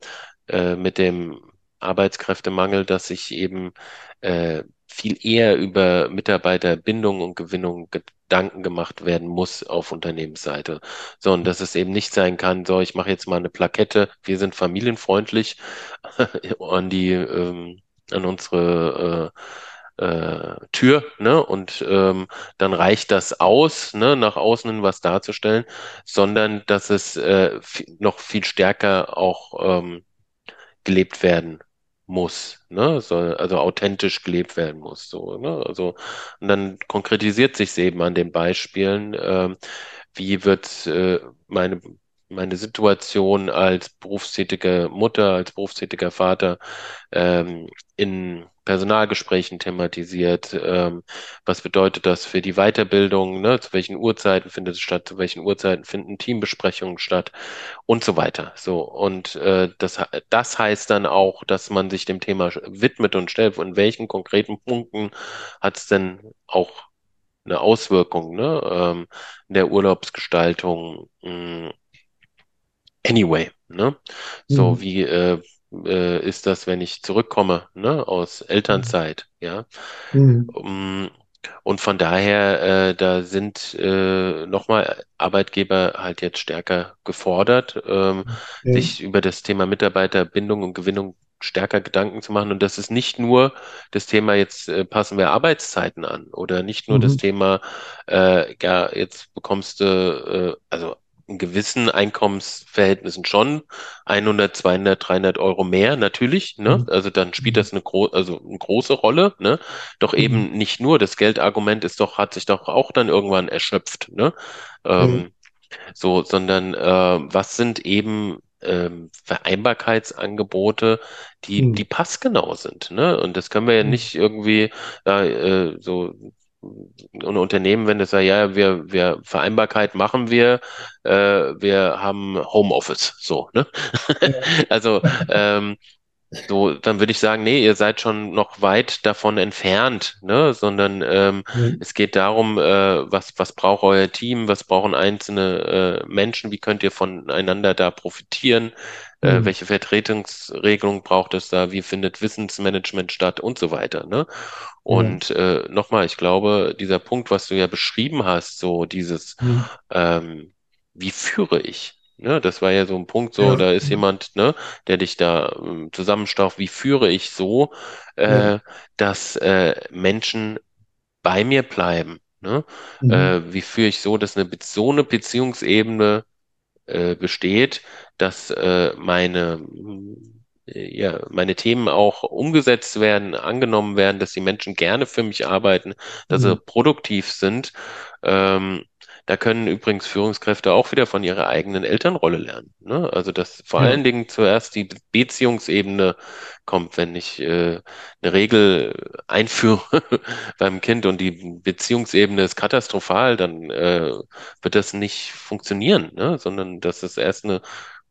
äh, mit dem Arbeitskräftemangel, dass sich eben äh, viel eher über Mitarbeiterbindung und Gewinnung Gedanken gemacht werden muss auf Unternehmensseite. So, und dass es eben nicht sein kann, so, ich mache jetzt mal eine Plakette, wir sind familienfreundlich [laughs] an die, ähm, an unsere äh, äh, Tür, ne? Und ähm, dann reicht das aus, ne, nach außen hin was darzustellen, sondern dass es äh, noch viel stärker auch ähm, gelebt werden muss, ne? Soll, also authentisch gelebt werden muss, so, ne? Also, und dann konkretisiert sich eben an den Beispielen, ähm, wie wird äh, meine meine Situation als berufstätige Mutter, als berufstätiger Vater ähm, in Personalgesprächen thematisiert. Ähm, was bedeutet das für die Weiterbildung? Ne? Zu welchen Uhrzeiten findet es statt? Zu welchen Uhrzeiten finden Teambesprechungen statt? Und so weiter. So. Und äh, das, das heißt dann auch, dass man sich dem Thema widmet und stellt, in welchen konkreten Punkten hat es denn auch eine Auswirkung, ne? Ähm, der Urlaubsgestaltung, mh, anyway, ne? So mhm, wie äh, äh, ist das, wenn ich zurückkomme, ne, aus Elternzeit, ja? mhm, Um, und von daher, äh, da sind äh, nochmal Arbeitgeber halt jetzt stärker gefordert, ähm, ja, sich über das Thema Mitarbeiterbindung und Gewinnung stärker Gedanken zu machen. Und das ist nicht nur das Thema, jetzt äh, passen wir Arbeitszeiten an oder nicht nur das mhm, Thema, äh, ja, jetzt bekommst du, äh, also in gewissen Einkommensverhältnissen schon 100, 200, 300 Euro mehr, natürlich, ne? mhm, Also dann spielt mhm, das eine, gro also eine große Rolle, ne? Doch mhm, eben nicht nur, das Geldargument ist doch, hat sich doch auch dann irgendwann erschöpft, ne? Ähm, so, sondern äh, was sind eben ähm, Vereinbarkeitsangebote, die, die mhm, passgenau sind, ne? Und das können wir ja mhm, nicht irgendwie äh, so ein Unternehmen, wenn das sagt, ja, wir, wir Vereinbarkeit machen wir, äh, wir haben Homeoffice, so, ne? ja, [laughs] Also ähm, so, dann würde ich sagen, nee, ihr seid schon noch weit davon entfernt, ne? Sondern ähm, ja, es geht darum, äh, was, was braucht euer Team, was brauchen einzelne äh, Menschen, wie könnt ihr voneinander da profitieren, Äh, Mhm. welche Vertretungsregelung braucht es da? Wie findet Wissensmanagement statt und so weiter, ne? Und äh, nochmal, ich glaube, dieser Punkt, was du ja beschrieben hast, so dieses, Mhm. ähm, wie führe ich? Ne, das war ja so ein Punkt, so, Ja. da ist jemand, ne, der dich da ähm, zusammenstaucht, wie führe ich so, äh, dass äh, Menschen bei mir bleiben? Ne? Mhm. Äh, wie führe ich so, dass eine, so eine Beziehungsebene äh, besteht, dass äh, meine, äh, ja, meine Themen auch umgesetzt werden, angenommen werden, dass die Menschen gerne für mich arbeiten, dass sie Mhm. produktiv sind. Ähm, da können übrigens Führungskräfte auch wieder von ihrer eigenen Elternrolle lernen. Ne? Also dass vor Ja. allen Dingen zuerst die Beziehungsebene kommt, wenn ich äh, eine Regel einführe [laughs] beim Kind und die Beziehungsebene ist katastrophal, dann äh, wird das nicht funktionieren, ne? Sondern dass es erst eine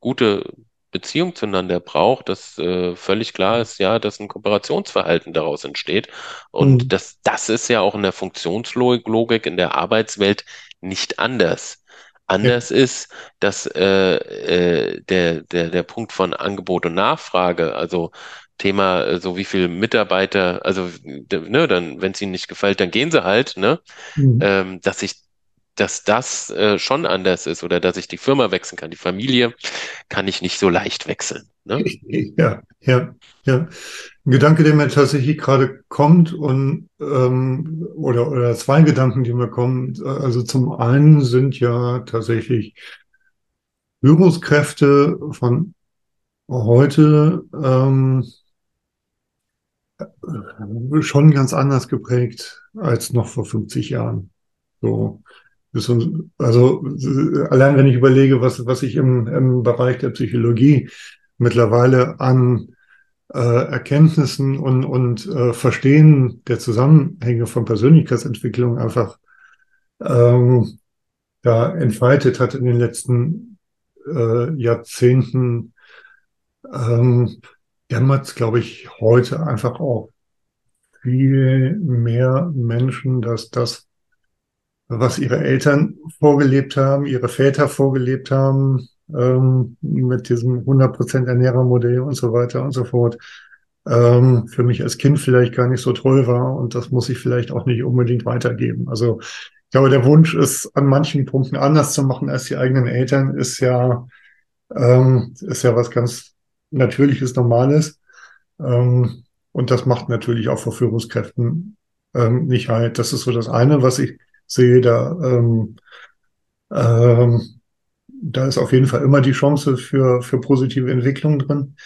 gute Beziehung zueinander braucht, dass äh, völlig klar ist, ja, dass ein Kooperationsverhalten daraus entsteht. Und Mhm. das, das ist ja auch in der Funktionslogik in der Arbeitswelt nicht anders. Ja. Anders ist, dass äh, äh, der, der, der Punkt von Angebot und Nachfrage, also Thema, äh, so wie viel Mitarbeiter, also ne, dann, wenn es ihnen nicht gefällt, dann gehen sie halt, ne? Mhm. ähm, dass ich, dass das äh, schon anders ist oder dass ich die Firma wechseln kann. Die Familie kann ich nicht so leicht wechseln. Ne? Ja, ja, ja. Ein Gedanke, der mir tatsächlich gerade kommt und ähm, oder oder zwei Gedanken, die mir kommen. Also zum einen sind ja tatsächlich Führungskräfte von heute ähm, schon ganz anders geprägt als noch vor 50 Jahren. So. Also allein wenn ich überlege, was, was ich im, im Bereich der Psychologie mittlerweile an äh, Erkenntnissen und, und äh, Verstehen der Zusammenhänge von Persönlichkeitsentwicklung einfach ähm, da entfaltet hat in den letzten äh, Jahrzehnten, ähm, dämmert, glaube ich, heute einfach auch viel mehr Menschen, dass das, was ihre Eltern vorgelebt haben, ihre Väter vorgelebt haben, ähm, mit diesem 100% Ernährermodell und so weiter und so fort, ähm, für mich als Kind vielleicht gar nicht so toll war und das muss ich vielleicht auch nicht unbedingt weitergeben. Also ich glaube, der Wunsch ist an manchen Punkten anders zu machen als die eigenen Eltern, ist ja, ähm, ist ja was ganz Natürliches, Normales. Ähm, und das macht natürlich auch vor Führungskräften ähm, nicht halt. Das ist so das eine, was ich sehe. Da, ähm, ähm, da ist auf jeden Fall immer die Chance für, für positive Entwicklung drin.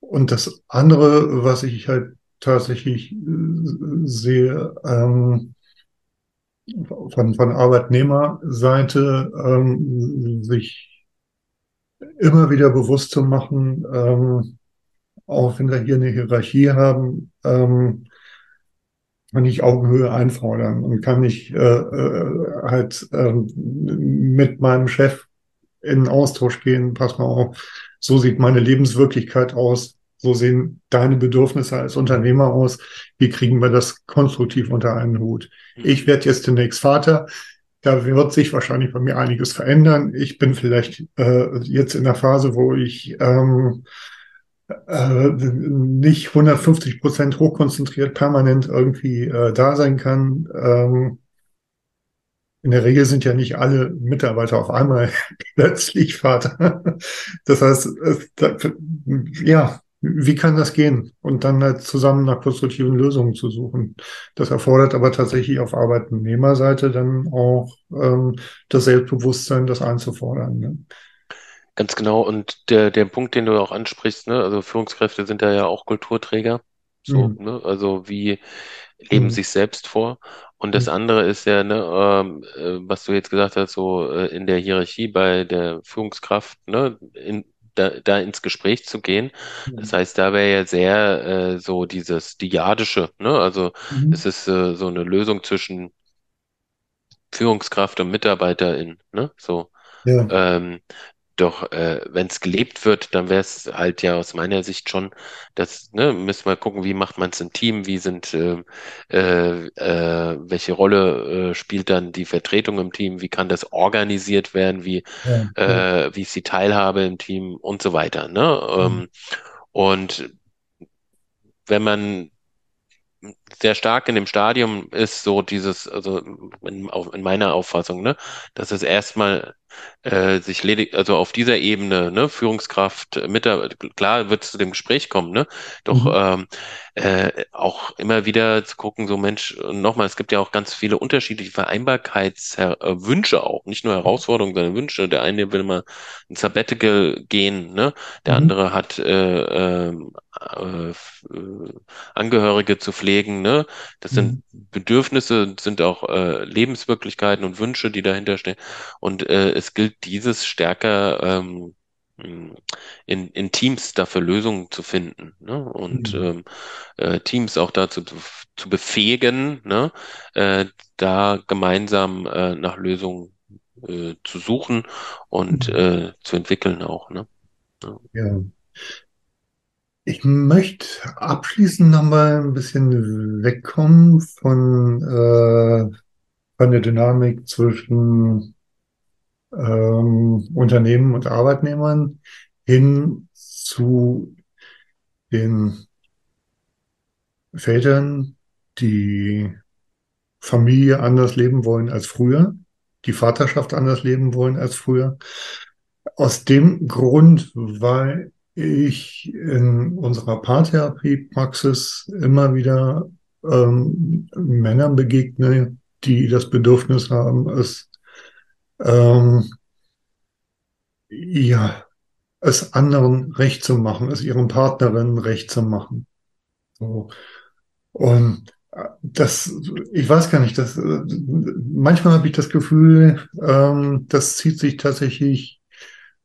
Und das andere, was ich halt tatsächlich äh, sehe, ähm, von, von Arbeitnehmerseite, ähm, sich immer wieder bewusst zu machen, ähm, auch wenn wir hier eine Hierarchie haben, ähm, kann ich Augenhöhe einfordern und kann ich äh, äh, halt ähm, mit meinem Chef in Austausch gehen. Pass mal auf, so sieht meine Lebenswirklichkeit aus. So sehen deine Bedürfnisse als Unternehmer aus. Wie kriegen wir das konstruktiv unter einen Hut? Ich werde jetzt demnächst Vater. Da wird sich wahrscheinlich bei mir einiges verändern. Ich bin vielleicht äh, jetzt in der Phase, wo ich ähm, äh, nicht 150 Prozent hochkonzentriert permanent irgendwie äh, da sein kann. Ähm, in der Regel sind ja nicht alle Mitarbeiter auf einmal [laughs] plötzlich Vater. Das heißt, es, da, ja, wie kann das gehen? Und dann halt zusammen nach konstruktiven Lösungen zu suchen. Das erfordert aber tatsächlich auf Arbeitnehmerseite dann auch ähm, das Selbstbewusstsein, das einzufordern. Ne? Ganz genau. Und der, der Punkt, den du auch ansprichst, ne, also Führungskräfte sind da ja auch Kulturträger. So, Hm, ne, also wie leben hm, sich selbst vor? Und das hm, andere ist ja, ne, ähm, äh, was du jetzt gesagt hast, so äh, in der Hierarchie bei der Führungskraft, ne, in, da, da ins Gespräch zu gehen. Das hm, heißt, da wäre ja sehr äh, so dieses Dyadische, ne? Also hm. es ist äh, so eine Lösung zwischen Führungskraft und Mitarbeiterin, ne? So. Ja, Ähm, Doch äh, wenn es gelebt wird, dann wäre es halt ja aus meiner Sicht schon, das, ne, müssen wir gucken, wie macht man es im Team, wie sind, äh, äh, äh, welche Rolle äh, spielt dann die Vertretung im Team, wie kann das organisiert werden, wie, Ja, ja. äh, wie ist die Teilhabe im Team und so weiter, ne? Mhm. Ähm, und wenn man sehr stark in dem Stadium ist so dieses, also in, auf, in meiner Auffassung, ne, dass es erstmal äh, sich ledig, also auf dieser Ebene, ne, Führungskraft, äh, Mitarbeiter, klar wird es zu dem Gespräch kommen, ne, doch Mhm. ähm, äh, auch immer wieder zu gucken, so Mensch, nochmal, es gibt ja auch ganz viele unterschiedliche Vereinbarkeitswünsche auch, nicht nur Herausforderungen, sondern Wünsche. Der eine will mal ein Sabbatical gehen, ne, der Mhm. andere hat äh, ähm, äh, äh, Angehörige zu pflegen, ne? Das sind Mhm. Bedürfnisse, sind auch äh, Lebenswirklichkeiten und Wünsche, die dahinter stehen. Und äh, es gilt, dieses stärker ähm, in, in Teams dafür Lösungen zu finden, ne? Und Mhm. ähm, äh, Teams auch dazu zu, zu befähigen, ne? Äh, da gemeinsam äh, nach Lösungen äh, zu suchen und Mhm. äh, zu entwickeln auch, ne? Ja. Ja. Ich möchte abschließend nochmal ein bisschen wegkommen von, äh, von der Dynamik zwischen ähm, Unternehmen und Arbeitnehmern hin zu den Vätern, die Familie anders leben wollen als früher, die Vaterschaft anders leben wollen als früher. Aus dem Grund, weil ich in unserer Paartherapiepraxis immer wieder ähm, Männern begegne, die das Bedürfnis haben, es, ähm, ja, es anderen recht zu machen, es ihren Partnerinnen recht zu machen. So. Und äh, das, ich weiß gar nicht, das, äh, manchmal habe ich das Gefühl, ähm, das zieht sich tatsächlich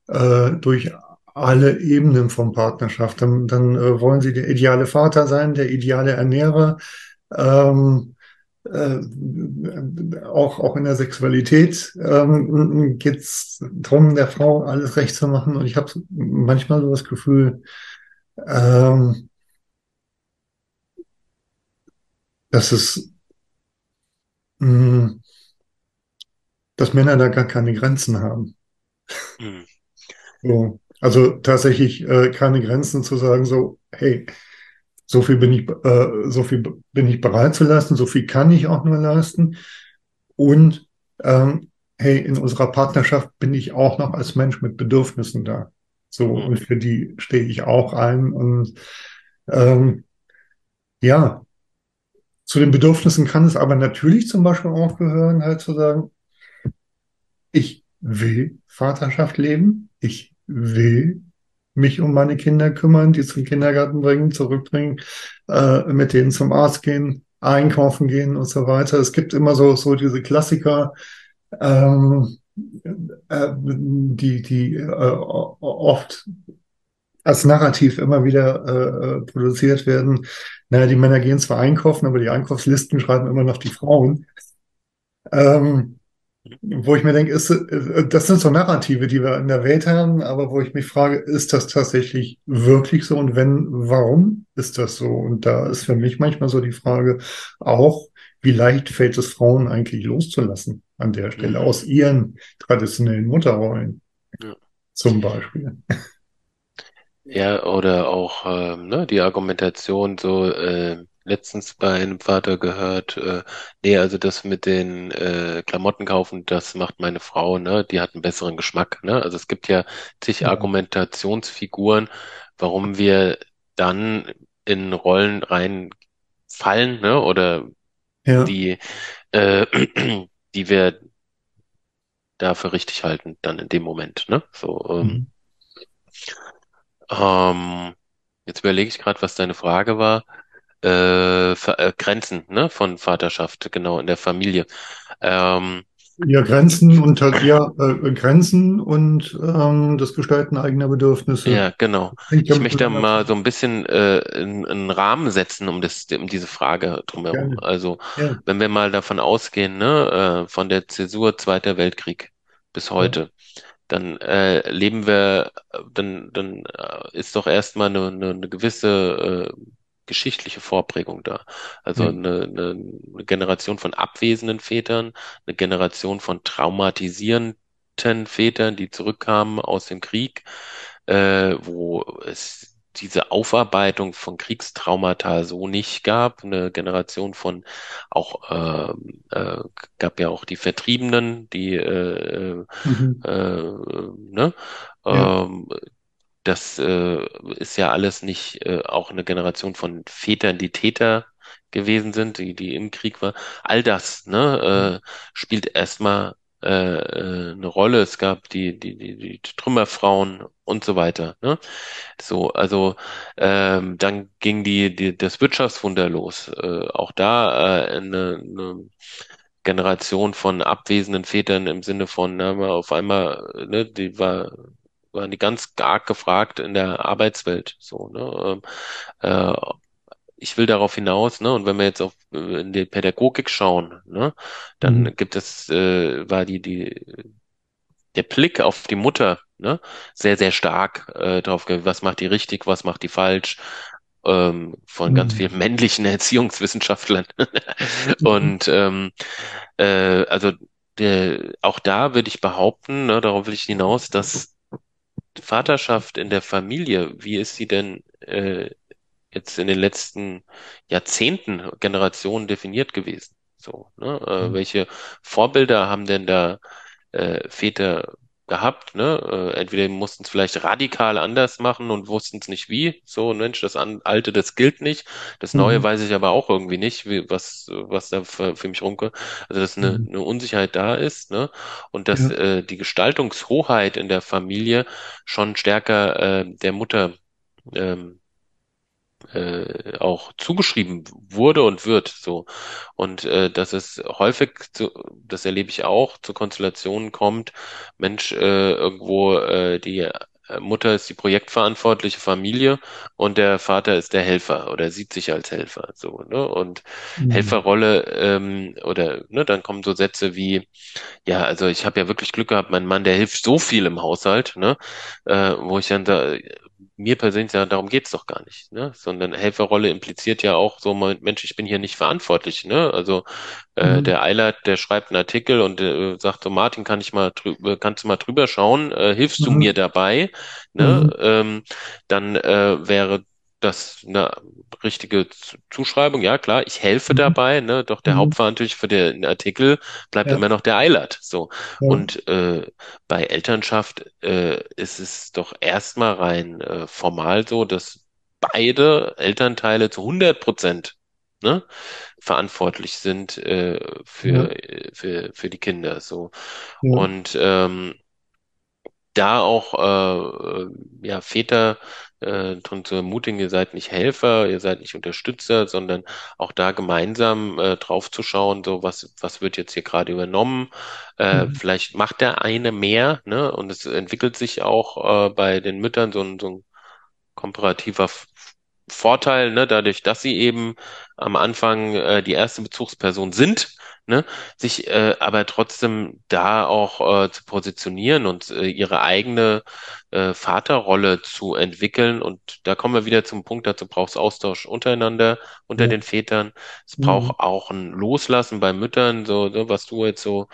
äh, durch alle Ebenen von Partnerschaft. Dann, dann äh, wollen sie der ideale Vater sein, der ideale Ernährer, ähm, äh, auch, auch in der Sexualität ähm, geht es darum, der Frau alles recht zu machen. Und ich habe manchmal so das Gefühl, ähm, dass es, mh, dass Männer da gar keine Grenzen haben. Hm. So. Also tatsächlich äh, keine Grenzen zu sagen, so, hey, so viel bin ich, äh, so viel bin ich bereit zu leisten, so viel kann ich auch nur leisten. Und ähm, hey, in unserer Partnerschaft bin ich auch noch als Mensch mit Bedürfnissen da. So, Hm. und für die stehe ich auch ein. Und ähm, ja, zu den Bedürfnissen kann es aber natürlich zum Beispiel auch gehören, halt zu sagen, ich will Vaterschaft leben, ich will mich um meine Kinder kümmern, die zum Kindergarten bringen, zurückbringen, äh, mit denen zum Arzt gehen, einkaufen gehen und so weiter. Es gibt immer so, so diese Klassiker, ähm, äh, die, die äh, oft als Narrativ immer wieder äh, produziert werden. Naja, die Männer gehen zwar einkaufen, aber die Einkaufslisten schreiben immer noch die Frauen. Ähm, wo ich mir denke, ist, äh, das sind so Narrative, die wir in der Welt haben, aber wo ich mich frage, ist das tatsächlich wirklich so? Und wenn, warum ist das so? Und da ist für mich manchmal so die Frage auch, wie leicht fällt es Frauen eigentlich loszulassen an der Stelle Mhm. aus ihren traditionellen Mutterrollen Ja. zum Beispiel? Ja, oder auch ähm, ne, die Argumentation so äh, letztens bei einem Vater gehört, äh, nee, also das mit den äh, Klamotten kaufen, das macht meine Frau, ne, die hat einen besseren Geschmack, ne? Also es gibt ja zig Ja, Argumentationsfiguren, warum wir dann in Rollen reinfallen, ne, oder ja, die äh, [clears throat] die wir dafür richtig halten, dann in dem Moment, ne? So, ähm, mhm. ähm, jetzt überlege ich gerade, was deine Frage war. Äh, äh, Grenzen, ne, von Vaterschaft, genau, in der Familie. Ähm, Ja, Grenzen und halt, ja, äh, Grenzen und ähm, das Gestalten eigener Bedürfnisse. ja, genau. Ich damit möchte mal so ein bisschen äh, in- einen Rahmen setzen um das, um diese Frage drumherum. Gerne. Also, Ja, wenn wir mal davon ausgehen, ne, äh, von der Zäsur Zweiter Weltkrieg bis ja, heute. dann äh, leben wir, dann, dann äh, ist doch erstmal eine, eine, eine gewisse äh, geschichtliche Vorprägung da. Also Ja. eine, eine, eine Generation von abwesenden Vätern, eine Generation von traumatisierenden Vätern, die zurückkamen aus dem Krieg, äh, wo es diese Aufarbeitung von Kriegstraumata so nicht gab. Eine Generation von auch äh, äh, gab ja auch die Vertriebenen, die äh, Mhm. äh, ne? Ja. Ähm, das äh, ist ja alles nicht äh, auch eine Generation von Vätern, die Täter gewesen sind, die, die im Krieg war. All das, ne, äh, spielt erstmal äh, äh, eine Rolle. Es gab die, die, die, die Trümmerfrauen und so weiter, ne? So, also ähm, dann ging die, die das Wirtschaftswunder los. Äh, auch da äh, eine, eine Generation von abwesenden Vätern im Sinne von, na, auf einmal, ne, die war waren die ganz arg gefragt in der Arbeitswelt. So, ne? Ähm, äh, ich will darauf hinaus, ne? Und wenn wir jetzt auf äh, in die Pädagogik schauen, ne, dann Mhm. gibt es, äh, war die, die, der Blick auf die Mutter, ne, sehr, sehr stark äh, drauf, was macht die richtig, was macht die falsch, ähm, von ganz Mhm. vielen männlichen [laughs] Erziehungswissenschaftlern. [laughs] Und ähm, äh, also der, auch da würde ich behaupten, ne, darauf will ich hinaus, dass Vaterschaft in der Familie, wie ist sie denn äh, jetzt in den letzten Jahrzehnten, Generationen definiert gewesen? So, ne? Äh, Mhm. welche Vorbilder haben denn da äh, Väter gehabt, ne? Äh, entweder mussten es vielleicht radikal anders machen und wussten es nicht wie. So, Mensch, das Alte, das gilt nicht. Das Neue Mhm. weiß ich aber auch irgendwie nicht, wie, was, was da für, für mich rumkommt. Also, dass eine, Mhm. eine Unsicherheit da ist, ne? Und dass Ja. äh, die Gestaltungshoheit in der Familie schon stärker äh, der Mutter ähm, äh, auch zugeschrieben wurde und wird so. Und äh, dass es häufig zu, das erlebe ich auch, zu Konstellationen kommt, Mensch, äh, irgendwo äh, die Mutter ist die projektverantwortliche Familie und der Vater ist der Helfer oder sieht sich als Helfer. So, ne? Und Mhm. Helferrolle ähm, oder ne, dann kommen so Sätze wie, ja, also ich habe ja wirklich Glück gehabt, mein Mann, der hilft so viel im Haushalt, ne? Äh, wo ich dann da, mir persönlich sage, darum geht's doch gar nicht, ne? Sondern Helferrolle impliziert ja auch so, Mensch, ich bin hier nicht verantwortlich, ne? Also äh, Mhm. der Eilert, der schreibt einen Artikel und äh, sagt so, Martin, kann ich mal drüber, kannst du mal drüber schauen? Äh, hilfst du mir Mhm. dabei? Mhm. Ne? Ähm, dann äh, wäre das eine richtige Zuschreibung. Ja, klar, ich helfe Mhm. dabei, ne? Doch der Mhm. Hauptverantwortliche für den Artikel bleibt Ja. immer noch der Eilert. So. Ja. Und äh, bei Elternschaft äh, ist es doch erstmal rein äh, formal so, dass beide Elternteile zu 100 Prozent ne, verantwortlich sind äh, Ja. für, für, für die Kinder. So. Und ähm, da auch äh, ja, Väter äh, darum zu ermutigen, ihr seid nicht Helfer, ihr seid nicht Unterstützer, sondern auch da gemeinsam äh, drauf zu schauen, so was, was wird jetzt hier gerade übernommen. Äh, Mhm. vielleicht macht der eine mehr, ne? Und es entwickelt sich auch äh, bei den Müttern so ein, so ein komparativer Vorteil, ne, dadurch, dass sie eben am Anfang äh, die erste Bezugsperson sind, ne, sich äh, aber trotzdem da auch äh, zu positionieren und äh, ihre eigene äh, Vaterrolle zu entwickeln. Und da kommen wir wieder zum Punkt, dazu braucht es Austausch untereinander, unter Ja. den Vätern. Es Mhm. braucht auch ein Loslassen bei Müttern, so, ne, was du jetzt so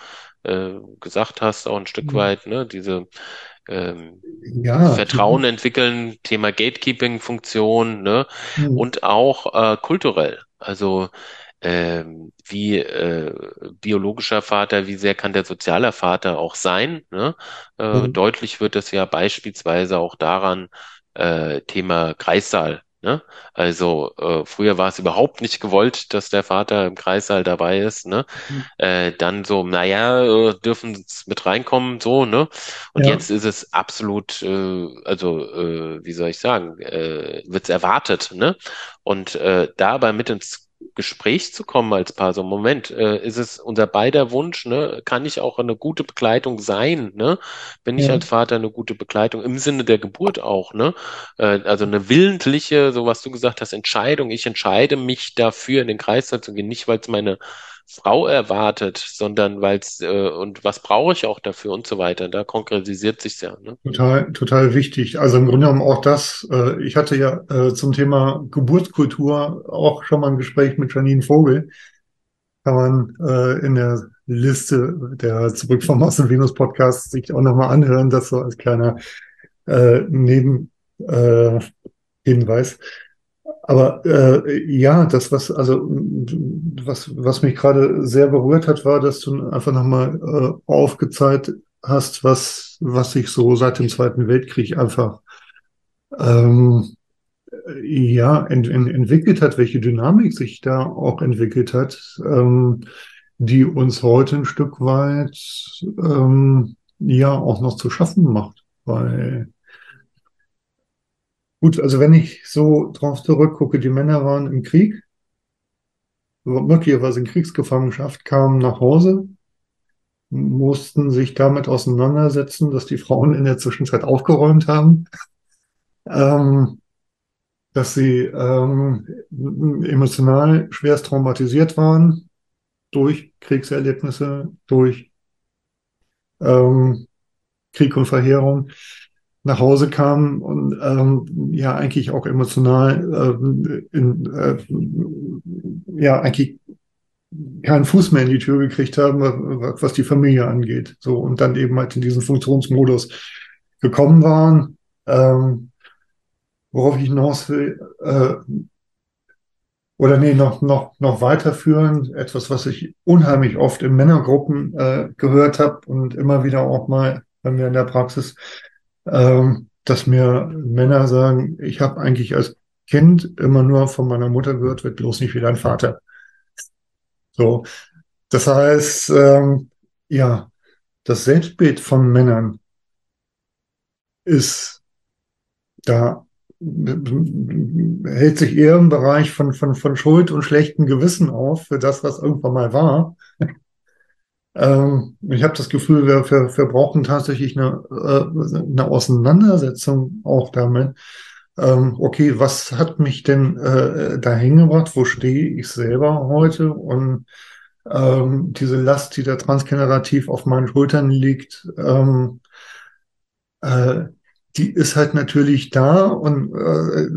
äh, gesagt hast, auch ein Stück Mhm. weit, ne, diese ähm, Ja, Vertrauen entwickeln, Thema Gatekeeping-Funktion, ne? Mhm. Und auch äh, kulturell. Also ähm, wie äh, biologischer Vater, wie sehr kann der sozialer Vater auch sein, ne? Äh, Mhm. deutlich wird es ja beispielsweise auch daran, äh, Thema Kreissaal. Ne? Also äh, früher war es überhaupt nicht gewollt, dass der Vater im Kreissaal dabei ist. Ne? Mhm. Äh, dann so, naja, äh, dürfen es mit reinkommen, so, ne? Und Ja. jetzt ist es absolut, äh, also, äh, wie soll ich sagen, äh, wird es erwartet, ne? Und äh, dabei mit ins Gespräch zu kommen als Paar, so Moment, äh, ist es unser beider Wunsch, ne? Kann ich auch eine gute Begleitung sein, ne? Bin ich Ja. als Vater eine gute Begleitung im Sinne der Geburt auch, ne? Äh, also eine willentliche, so was du gesagt hast, Entscheidung. Ich entscheide mich dafür, in den Kreislauf zu gehen, nicht weil es meine Frau erwartet, sondern weil es äh, und was brauche ich auch dafür und so weiter. Da konkretisiert sich ja. Ne? Total, total wichtig. Also im Grunde genommen auch das. Äh, ich hatte ja äh, zum Thema Geburtskultur auch schon mal ein Gespräch mit Janine Vogel. Kann man äh, in der Liste der Zurück vom Mars und Venus Podcast sich auch nochmal anhören. Das so als kleiner äh, Neben äh. Aber äh, ja, das, was, also was, was mich gerade sehr berührt hat, war, dass du einfach nochmal äh, aufgezeigt hast, was, was sich so seit dem Zweiten Weltkrieg einfach ähm, ja, ent, ent, entwickelt hat, welche Dynamik sich da auch entwickelt hat, ähm, die uns heute ein Stück weit ähm, ja auch noch zu schaffen macht. Weil Gut, also wenn ich so drauf zurückgucke, die Männer waren im Krieg, möglicherweise in Kriegsgefangenschaft, kamen nach Hause, mussten sich damit auseinandersetzen, dass die Frauen in der Zwischenzeit aufgeräumt haben, ähm, dass sie ähm, emotional schwerst traumatisiert waren durch Kriegserlebnisse, durch ähm, Krieg und Verheerung nach Hause kam und ähm, ja eigentlich auch emotional äh, in, äh, ja eigentlich keinen Fuß mehr in die Tür gekriegt haben, was die Familie angeht. So und dann eben halt in diesen Funktionsmodus gekommen waren. Ähm, worauf ich hinaus will, äh, oder nee, noch, noch, noch weiterführen, etwas, was ich unheimlich oft in Männergruppen äh, gehört habe und immer wieder auch mal bei mir in der Praxis, ähm, dass mir Männer sagen, ich habe eigentlich als Kind immer nur von meiner Mutter gehört, wird bloß nicht wie dein Vater. So, das heißt, ähm, ja, das Selbstbild von Männern ist da hält sich eher im Bereich von, von, von Schuld und schlechtem Gewissen auf für das, was irgendwann mal war, ähm, ich habe das Gefühl, wir, wir, wir brauchen tatsächlich eine, äh, eine Auseinandersetzung auch damit. Ähm, okay, was hat mich denn äh, dahin gebracht? Wo stehe ich selber heute? Und ähm, diese Last, die da transgenerativ auf meinen Schultern liegt, ähm, äh, die ist halt natürlich da und äh,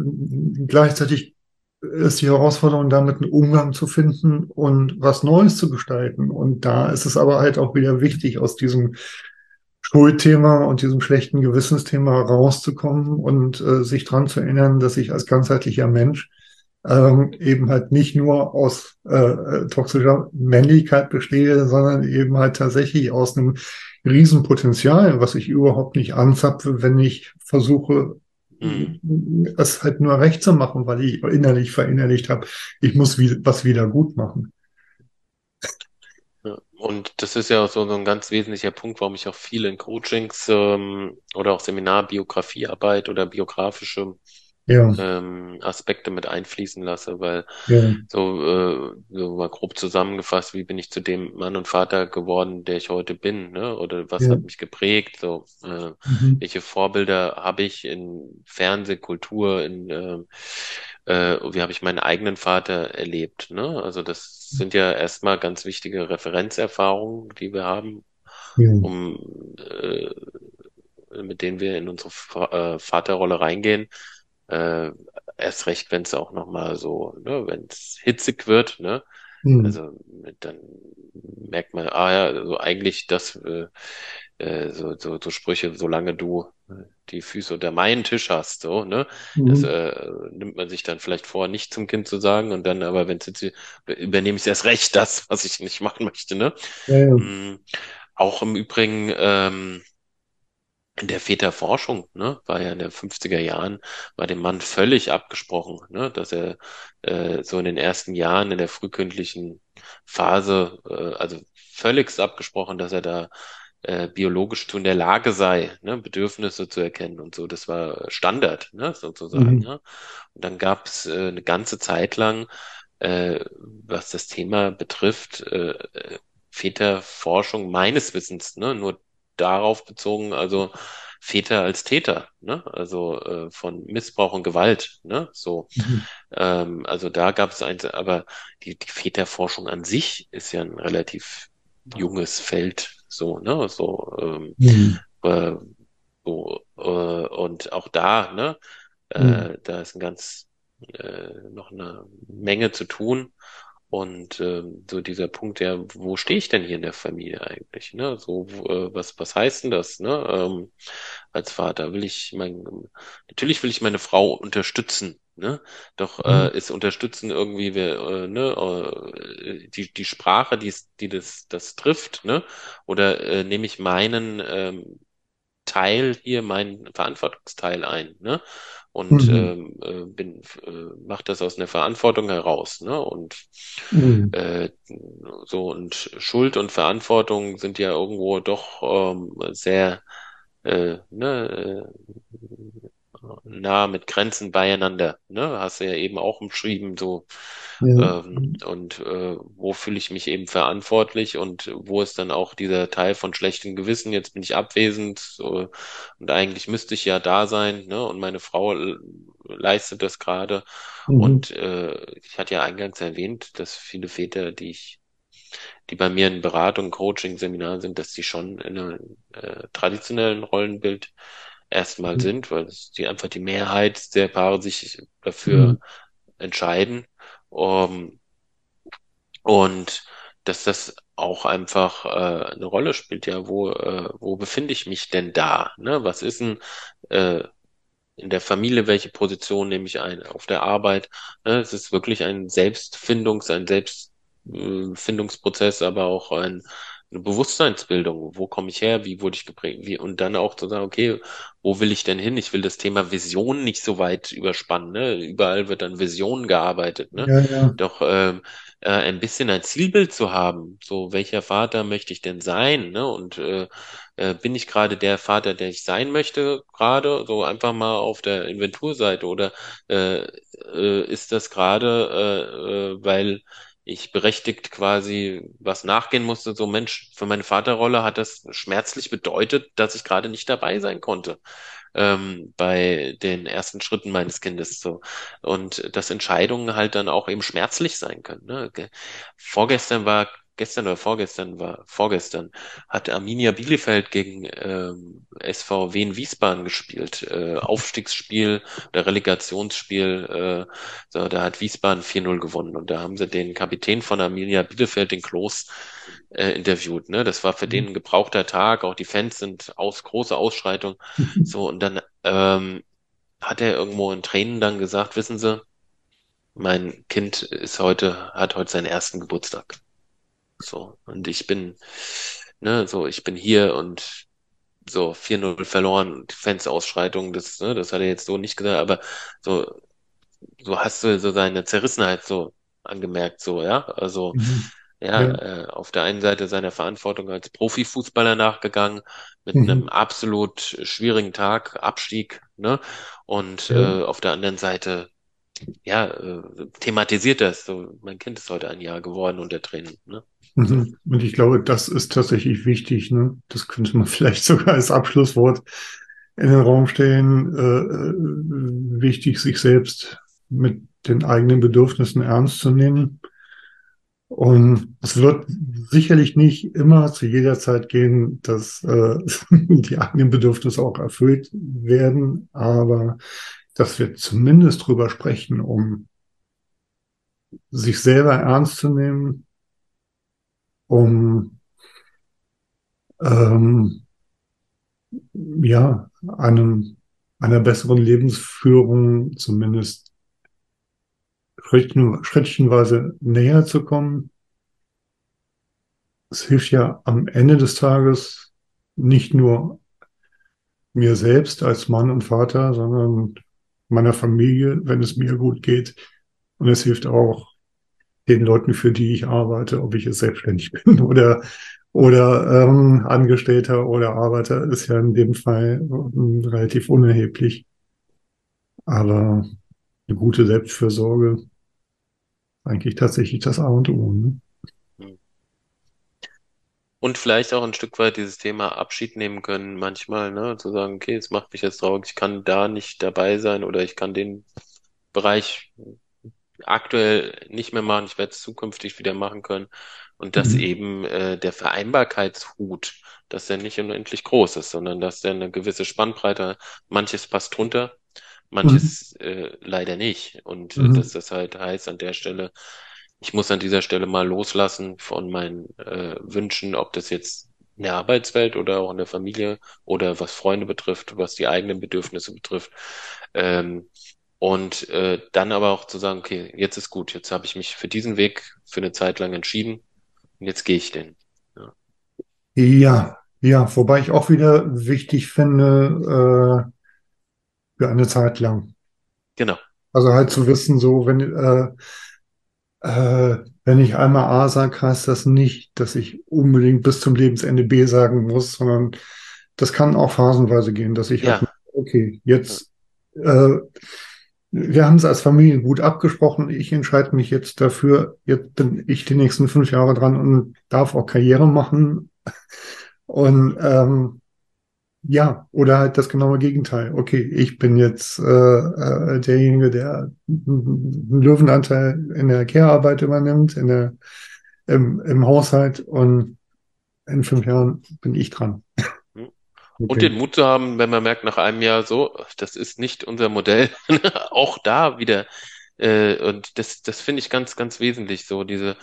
gleichzeitig ist die Herausforderung, damit einen Umgang zu finden und was Neues zu gestalten. Und da ist es aber halt auch wieder wichtig, aus diesem Schuldthema und diesem schlechten Gewissensthema rauszukommen und äh, sich dran zu erinnern, dass ich als ganzheitlicher Mensch ähm, eben halt nicht nur aus äh, toxischer Männlichkeit bestehe, sondern eben halt tatsächlich aus einem Riesenpotenzial, was ich überhaupt nicht anzapfe, wenn ich versuche, mhm. es halt nur recht zu machen, weil ich innerlich verinnerlicht habe, ich muss wie, was wieder gut machen. Und das ist ja auch so, so ein ganz wesentlicher Punkt, warum ich auch viel in Coachings ähm, oder auch Seminar Biografiearbeit oder biografische ja. ähm, Aspekte mit einfließen lasse, weil ja. so, äh, so mal grob zusammengefasst, wie bin ich zu dem Mann und Vater geworden, der ich heute bin, ne? Oder was ja. hat mich geprägt? So, äh, mhm. welche Vorbilder habe ich in Fernsehkultur, in äh, äh, wie habe ich meinen eigenen Vater erlebt, ne? Also das sind ja erstmal ganz wichtige Referenzerfahrungen, die wir haben, um äh, mit denen wir in unsere äh, Vaterrolle reingehen äh, erst recht, wenn es auch nochmal so, ne, wenn es hitzig wird, ne? Mhm. Also dann merkt man, ah ja, also eigentlich das, äh, äh, so, so, so Sprüche, solange du die Füße unter meinen Tisch hast, so, ne? Mhm. Das äh, nimmt man sich dann vielleicht vor, nicht zum Kind zu sagen und dann, aber wenn es jetzt übernehme ich erst recht das, was ich nicht machen möchte, ne? Ja, ja. Mhm. Auch im Übrigen, ähm, in der Väterforschung, ne, war ja in den 50er Jahren, war dem Mann völlig abgesprochen, ne, dass er äh, so in den ersten Jahren in der frühkindlichen Phase, äh, also völligst abgesprochen, dass er da äh, biologisch zu in der Lage sei, ne, Bedürfnisse zu erkennen und so. Das war Standard, ne, sozusagen. Mhm. Ne? Und dann gab es äh, eine ganze Zeit lang, äh, was das Thema betrifft, äh, äh Väterforschung meines Wissens, ne, nur darauf bezogen, also Väter als Täter, ne? Also äh, von Missbrauch und Gewalt, ne? So, Mhm. ähm, also da gab es eins, aber die, die Väterforschung an sich ist ja ein relativ junges Feld, so, ne? So, ähm, Mhm. äh, so äh, und auch da, ne? Mhm. Äh, da ist ein ganz äh, noch eine Menge zu tun. Und ähm, so dieser Punkt, ja, wo stehe ich denn hier in der Familie eigentlich? Ne? So, äh, was, was heißt denn das, ne? Ähm, als Vater will ich mein, natürlich will ich meine Frau unterstützen, ne? Doch Mhm. äh, ist unterstützen irgendwie, wir, äh, ne, äh, die, die Sprache, die, die das, das trifft, ne? Oder äh, nehme ich meinen ähm, Teil hier, meinen Verantwortungsteil ein, ne? Und Mhm. ähm, äh, bin, äh, mach das aus einer Verantwortung heraus, ne? Und Mhm. äh, so und Schuld und Verantwortung sind ja irgendwo doch ähm, sehr äh, ne, äh, nah mit Grenzen beieinander, ne? Hast du ja eben auch umschrieben, so Ja. ähm, und äh, wo fühle ich mich eben verantwortlich und wo ist dann auch dieser Teil von schlechtem Gewissen, jetzt bin ich abwesend so, und eigentlich müsste ich ja da sein, ne? Und meine Frau leistet das gerade. Mhm. Und äh, ich hatte ja eingangs erwähnt, dass viele Väter, die ich, die bei mir in Beratung, Coaching, Seminaren sind, dass die schon in einem äh, traditionellen Rollenbild erstmal Mhm. sind, weil es die einfach die Mehrheit der Paare sich dafür Mhm. entscheiden. Um, und dass das auch einfach äh, eine Rolle spielt, ja, wo, äh, wo befinde ich mich denn da? Ne? Was ist denn äh, in der Familie, welche Position nehme ich ein? Auf der Arbeit, ne? Es ist wirklich ein Selbstfindungs-, ein Selbstfindungsprozess, aber auch ein, eine Bewusstseinsbildung. Wo komme ich her? Wie wurde ich geprägt? Wie, und dann auch zu sagen, okay, wo will ich denn hin? Ich will das Thema Vision nicht so weit überspannen, ne? Überall wird an Visionen gearbeitet, ne? Ja, ja. Doch ähm, äh, ein bisschen ein Zielbild zu haben, so welcher Vater möchte ich denn sein, ne? Und äh, äh, bin ich gerade der Vater, der ich sein möchte, gerade so einfach mal auf der Inventurseite oder äh, äh, ist das gerade, äh, äh, weil ich berechtigt quasi was nachgehen musste, so Mensch, für meine Vaterrolle hat das schmerzlich bedeutet, dass ich gerade nicht dabei sein konnte ähm, bei den ersten Schritten meines Kindes so und dass Entscheidungen halt dann auch eben schmerzlich sein können. Ne? Ge- Vorgestern war Gestern oder vorgestern war, vorgestern hat Arminia Bielefeld gegen ähm, SV Wien Wiesbaden gespielt. Äh, [laughs] Aufstiegsspiel oder Relegationsspiel. Äh, so, da hat Wiesbaden 4-0 gewonnen und da haben sie den Kapitän von Arminia Bielefeld, den Klos, äh, interviewt. Ne? Das war für den ein gebrauchter Tag. Auch die Fans sind aus große Ausschreitung. [laughs] So und dann ähm, hat er irgendwo in Tränen dann gesagt, wissen Sie, mein Kind ist heute, hat heute seinen ersten Geburtstag. So, und ich bin, ne, so, ich bin hier und so 4-0 verloren, und Fans-Ausschreitung, das, ne, das hat er jetzt so nicht gesagt, aber so, so hast du so seine Zerrissenheit so angemerkt, so, ja, also, Mhm. ja, Ja. äh, auf der einen Seite seiner Verantwortung als Profifußballer nachgegangen, mit Mhm. einem absolut schwierigen Tag, Abstieg, ne, und Ja. äh, auf der anderen Seite, ja, äh, thematisiert das, so, mein Kind ist heute ein Jahr geworden unter Tränen, ne. Mhm. Und ich glaube, das ist tatsächlich wichtig. Ne? Das könnte man [laughs] vielleicht sogar als Abschlusswort in den Raum stellen. Äh, äh, wichtig, sich selbst mit den eigenen Bedürfnissen ernst zu nehmen. Und es wird sicherlich nicht immer zu jeder Zeit gehen, dass äh, [laughs] die eigenen Bedürfnisse auch erfüllt werden, aber dass wir zumindest drüber sprechen, um sich selber ernst zu nehmen, um ähm, ja, einem, einer besseren Lebensführung zumindest schrittchen, schrittchenweise näher zu kommen. Es hilft ja am Ende des Tages nicht nur mir selbst als Mann und Vater, sondern meiner Familie, wenn es mir gut geht. Und es hilft auch den Leuten, für die ich arbeite, ob ich jetzt selbstständig [laughs] bin oder oder ähm, Angestellter oder Arbeiter, ist ja in dem Fall ähm, relativ unerheblich. Aber eine gute Selbstfürsorge eigentlich tatsächlich das A und O. Ne? Und vielleicht auch ein Stück weit dieses Thema Abschied nehmen können, manchmal, ne? Zu sagen, okay, es macht mich jetzt traurig, ich kann da nicht dabei sein oder ich kann den Bereich aktuell nicht mehr machen, ich werde es zukünftig wieder machen können. Und dass Mhm. eben äh, der Vereinbarkeitshut, dass der nicht unendlich groß ist, sondern dass der eine gewisse Spannbreite, manches passt drunter, manches äh, leider nicht. Und äh, Mhm. dass das halt heißt an der Stelle, ich muss an dieser Stelle mal loslassen von meinen äh, Wünschen, ob das jetzt in der Arbeitswelt oder auch in der Familie oder was Freunde betrifft, was die eigenen Bedürfnisse betrifft. Ähm, und äh, dann aber auch zu sagen, okay, jetzt ist gut, jetzt habe ich mich für diesen Weg für eine Zeit lang entschieden und jetzt gehe ich den. Ja. Ja, ja, wobei ich auch wieder wichtig finde, äh, für eine Zeit lang. Genau. Also halt zu wissen, so, wenn, äh, äh, wenn ich einmal A sage, heißt das nicht, dass ich unbedingt bis zum Lebensende B sagen muss, sondern das kann auch phasenweise gehen, dass ich halt, Ja, okay, jetzt, äh, wir haben es als Familie gut abgesprochen, ich entscheide mich jetzt dafür, jetzt bin ich die nächsten fünf Jahre dran und darf auch Karriere machen. Und ähm, ja, oder halt das genaue Gegenteil. Okay, ich bin jetzt äh, äh, derjenige, der einen Löwenanteil in der Care-Arbeit übernimmt, in der, im, im Haushalt und in fünf Jahren bin ich dran. Und Okay. den Mut zu haben, wenn man merkt nach einem Jahr so, das ist nicht unser Modell, [laughs] auch da wieder. Äh, und das, das finde ich ganz, ganz wesentlich, so diese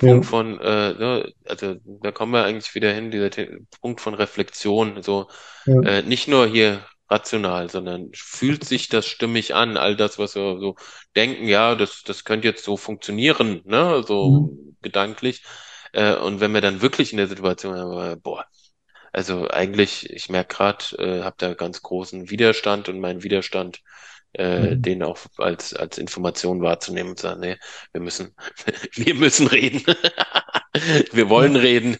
Ja, Punkt von, äh, ne, also da kommen wir eigentlich wieder hin, dieser The Punkt von Reflexion, so ja, äh, nicht nur hier rational, sondern fühlt sich das stimmig an, all das, was wir so denken, ja, das, das könnte jetzt so funktionieren, ne, mhm, so gedanklich. Äh, und wenn wir dann wirklich in der Situation haben, boah, also eigentlich, ich merke gerade, äh, habe da ganz großen Widerstand und mein Widerstand, äh, mhm. den auch als, als Information wahrzunehmen und zu sagen, nee, wir müssen, [laughs] wir müssen reden. [laughs] Wir wollen Ja, reden.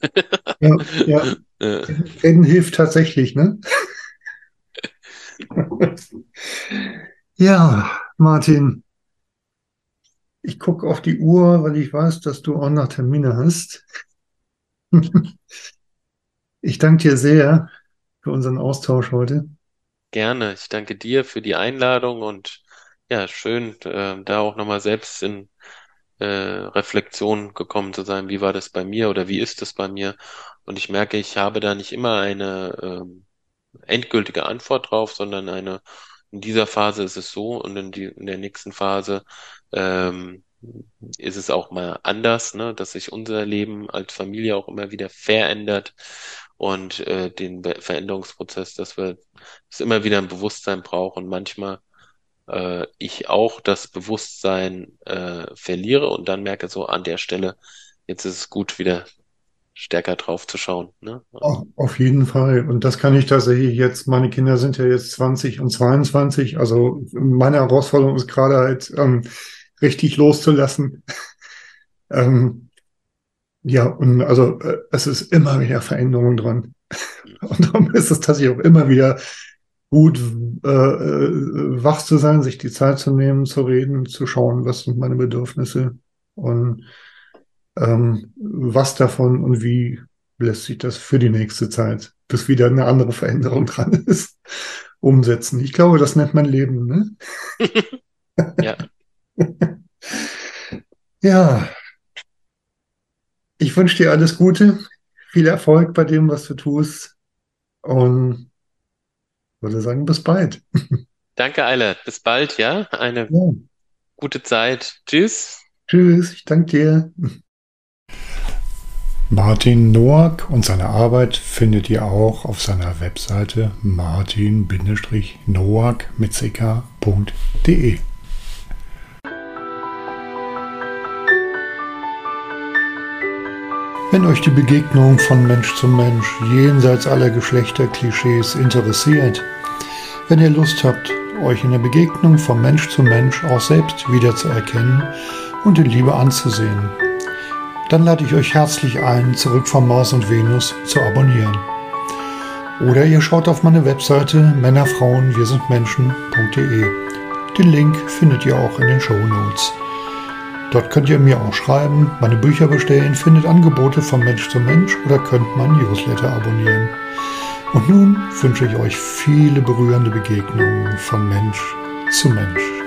ja, ja. [laughs] Äh, Reden hilft tatsächlich, ne? Ja, Martin, ich gucke auf die Uhr, weil ich weiß, dass du auch noch Termine hast. Ich danke dir sehr für unseren Austausch heute. Gerne. Ich danke dir für die Einladung und ja, schön, äh, da auch nochmal selbst in äh, Reflexion gekommen zu sein. Wie war das bei mir oder wie ist es bei mir? Und ich merke, ich habe da nicht immer eine ähm, endgültige Antwort drauf, sondern eine, in dieser Phase ist es so und in die, in der nächsten Phase ähm, ist es auch mal anders, ne, dass sich unser Leben als Familie auch immer wieder verändert und äh, den Be Veränderungsprozess, dass wir es immer wieder ein Bewusstsein brauchen. Manchmal äh, ich auch das Bewusstsein äh, verliere und dann merke so an der Stelle, jetzt ist es gut, wieder stärker drauf zu schauen. Ne? Auf jeden Fall. Und das kann ich tatsächlich jetzt, meine Kinder sind ja jetzt 20 und 22. Also meine Herausforderung ist gerade halt, ähm, richtig loszulassen. [laughs] Ähm, ja, und also äh, es ist immer wieder Veränderung dran. [laughs] Und darum ist es tatsächlich auch immer wieder gut, äh, äh, wach zu sein, sich die Zeit zu nehmen, zu reden, zu schauen, was sind meine Bedürfnisse und ähm, was davon und wie lässt sich das für die nächste Zeit, bis wieder eine andere Veränderung dran [laughs] ist, umsetzen. Ich glaube, das nennt man Leben, ne? Ja, [laughs] Ja, ich wünsche dir alles Gute, viel Erfolg bei dem, was du tust und würde sagen, bis bald. [laughs] danke, Eilert. Bis bald, ja? Eine Ja, gute Zeit. Tschüss. tschüss, ich danke dir. Martin Noack und seine Arbeit findet ihr auch auf seiner Webseite martin-noack mit ck.de. Wenn euch die Begegnung von Mensch zu Mensch jenseits aller Geschlechterklischees interessiert, wenn ihr Lust habt, euch in der Begegnung von Mensch zu Mensch auch selbst wiederzuerkennen und in Liebe anzusehen, dann lade ich euch herzlich ein, zurück von Mars und Venus zu abonnieren. Oder ihr schaut auf meine Webseite Männerfrauen wir sind Menschen.de. Den Link findet ihr auch in den Show Notes. Dort könnt ihr mir auch schreiben, meine Bücher bestellen, findet Angebote von Mensch zu Mensch oder könnt meinen Newsletter abonnieren. Und nun wünsche ich euch viele berührende Begegnungen von Mensch zu Mensch.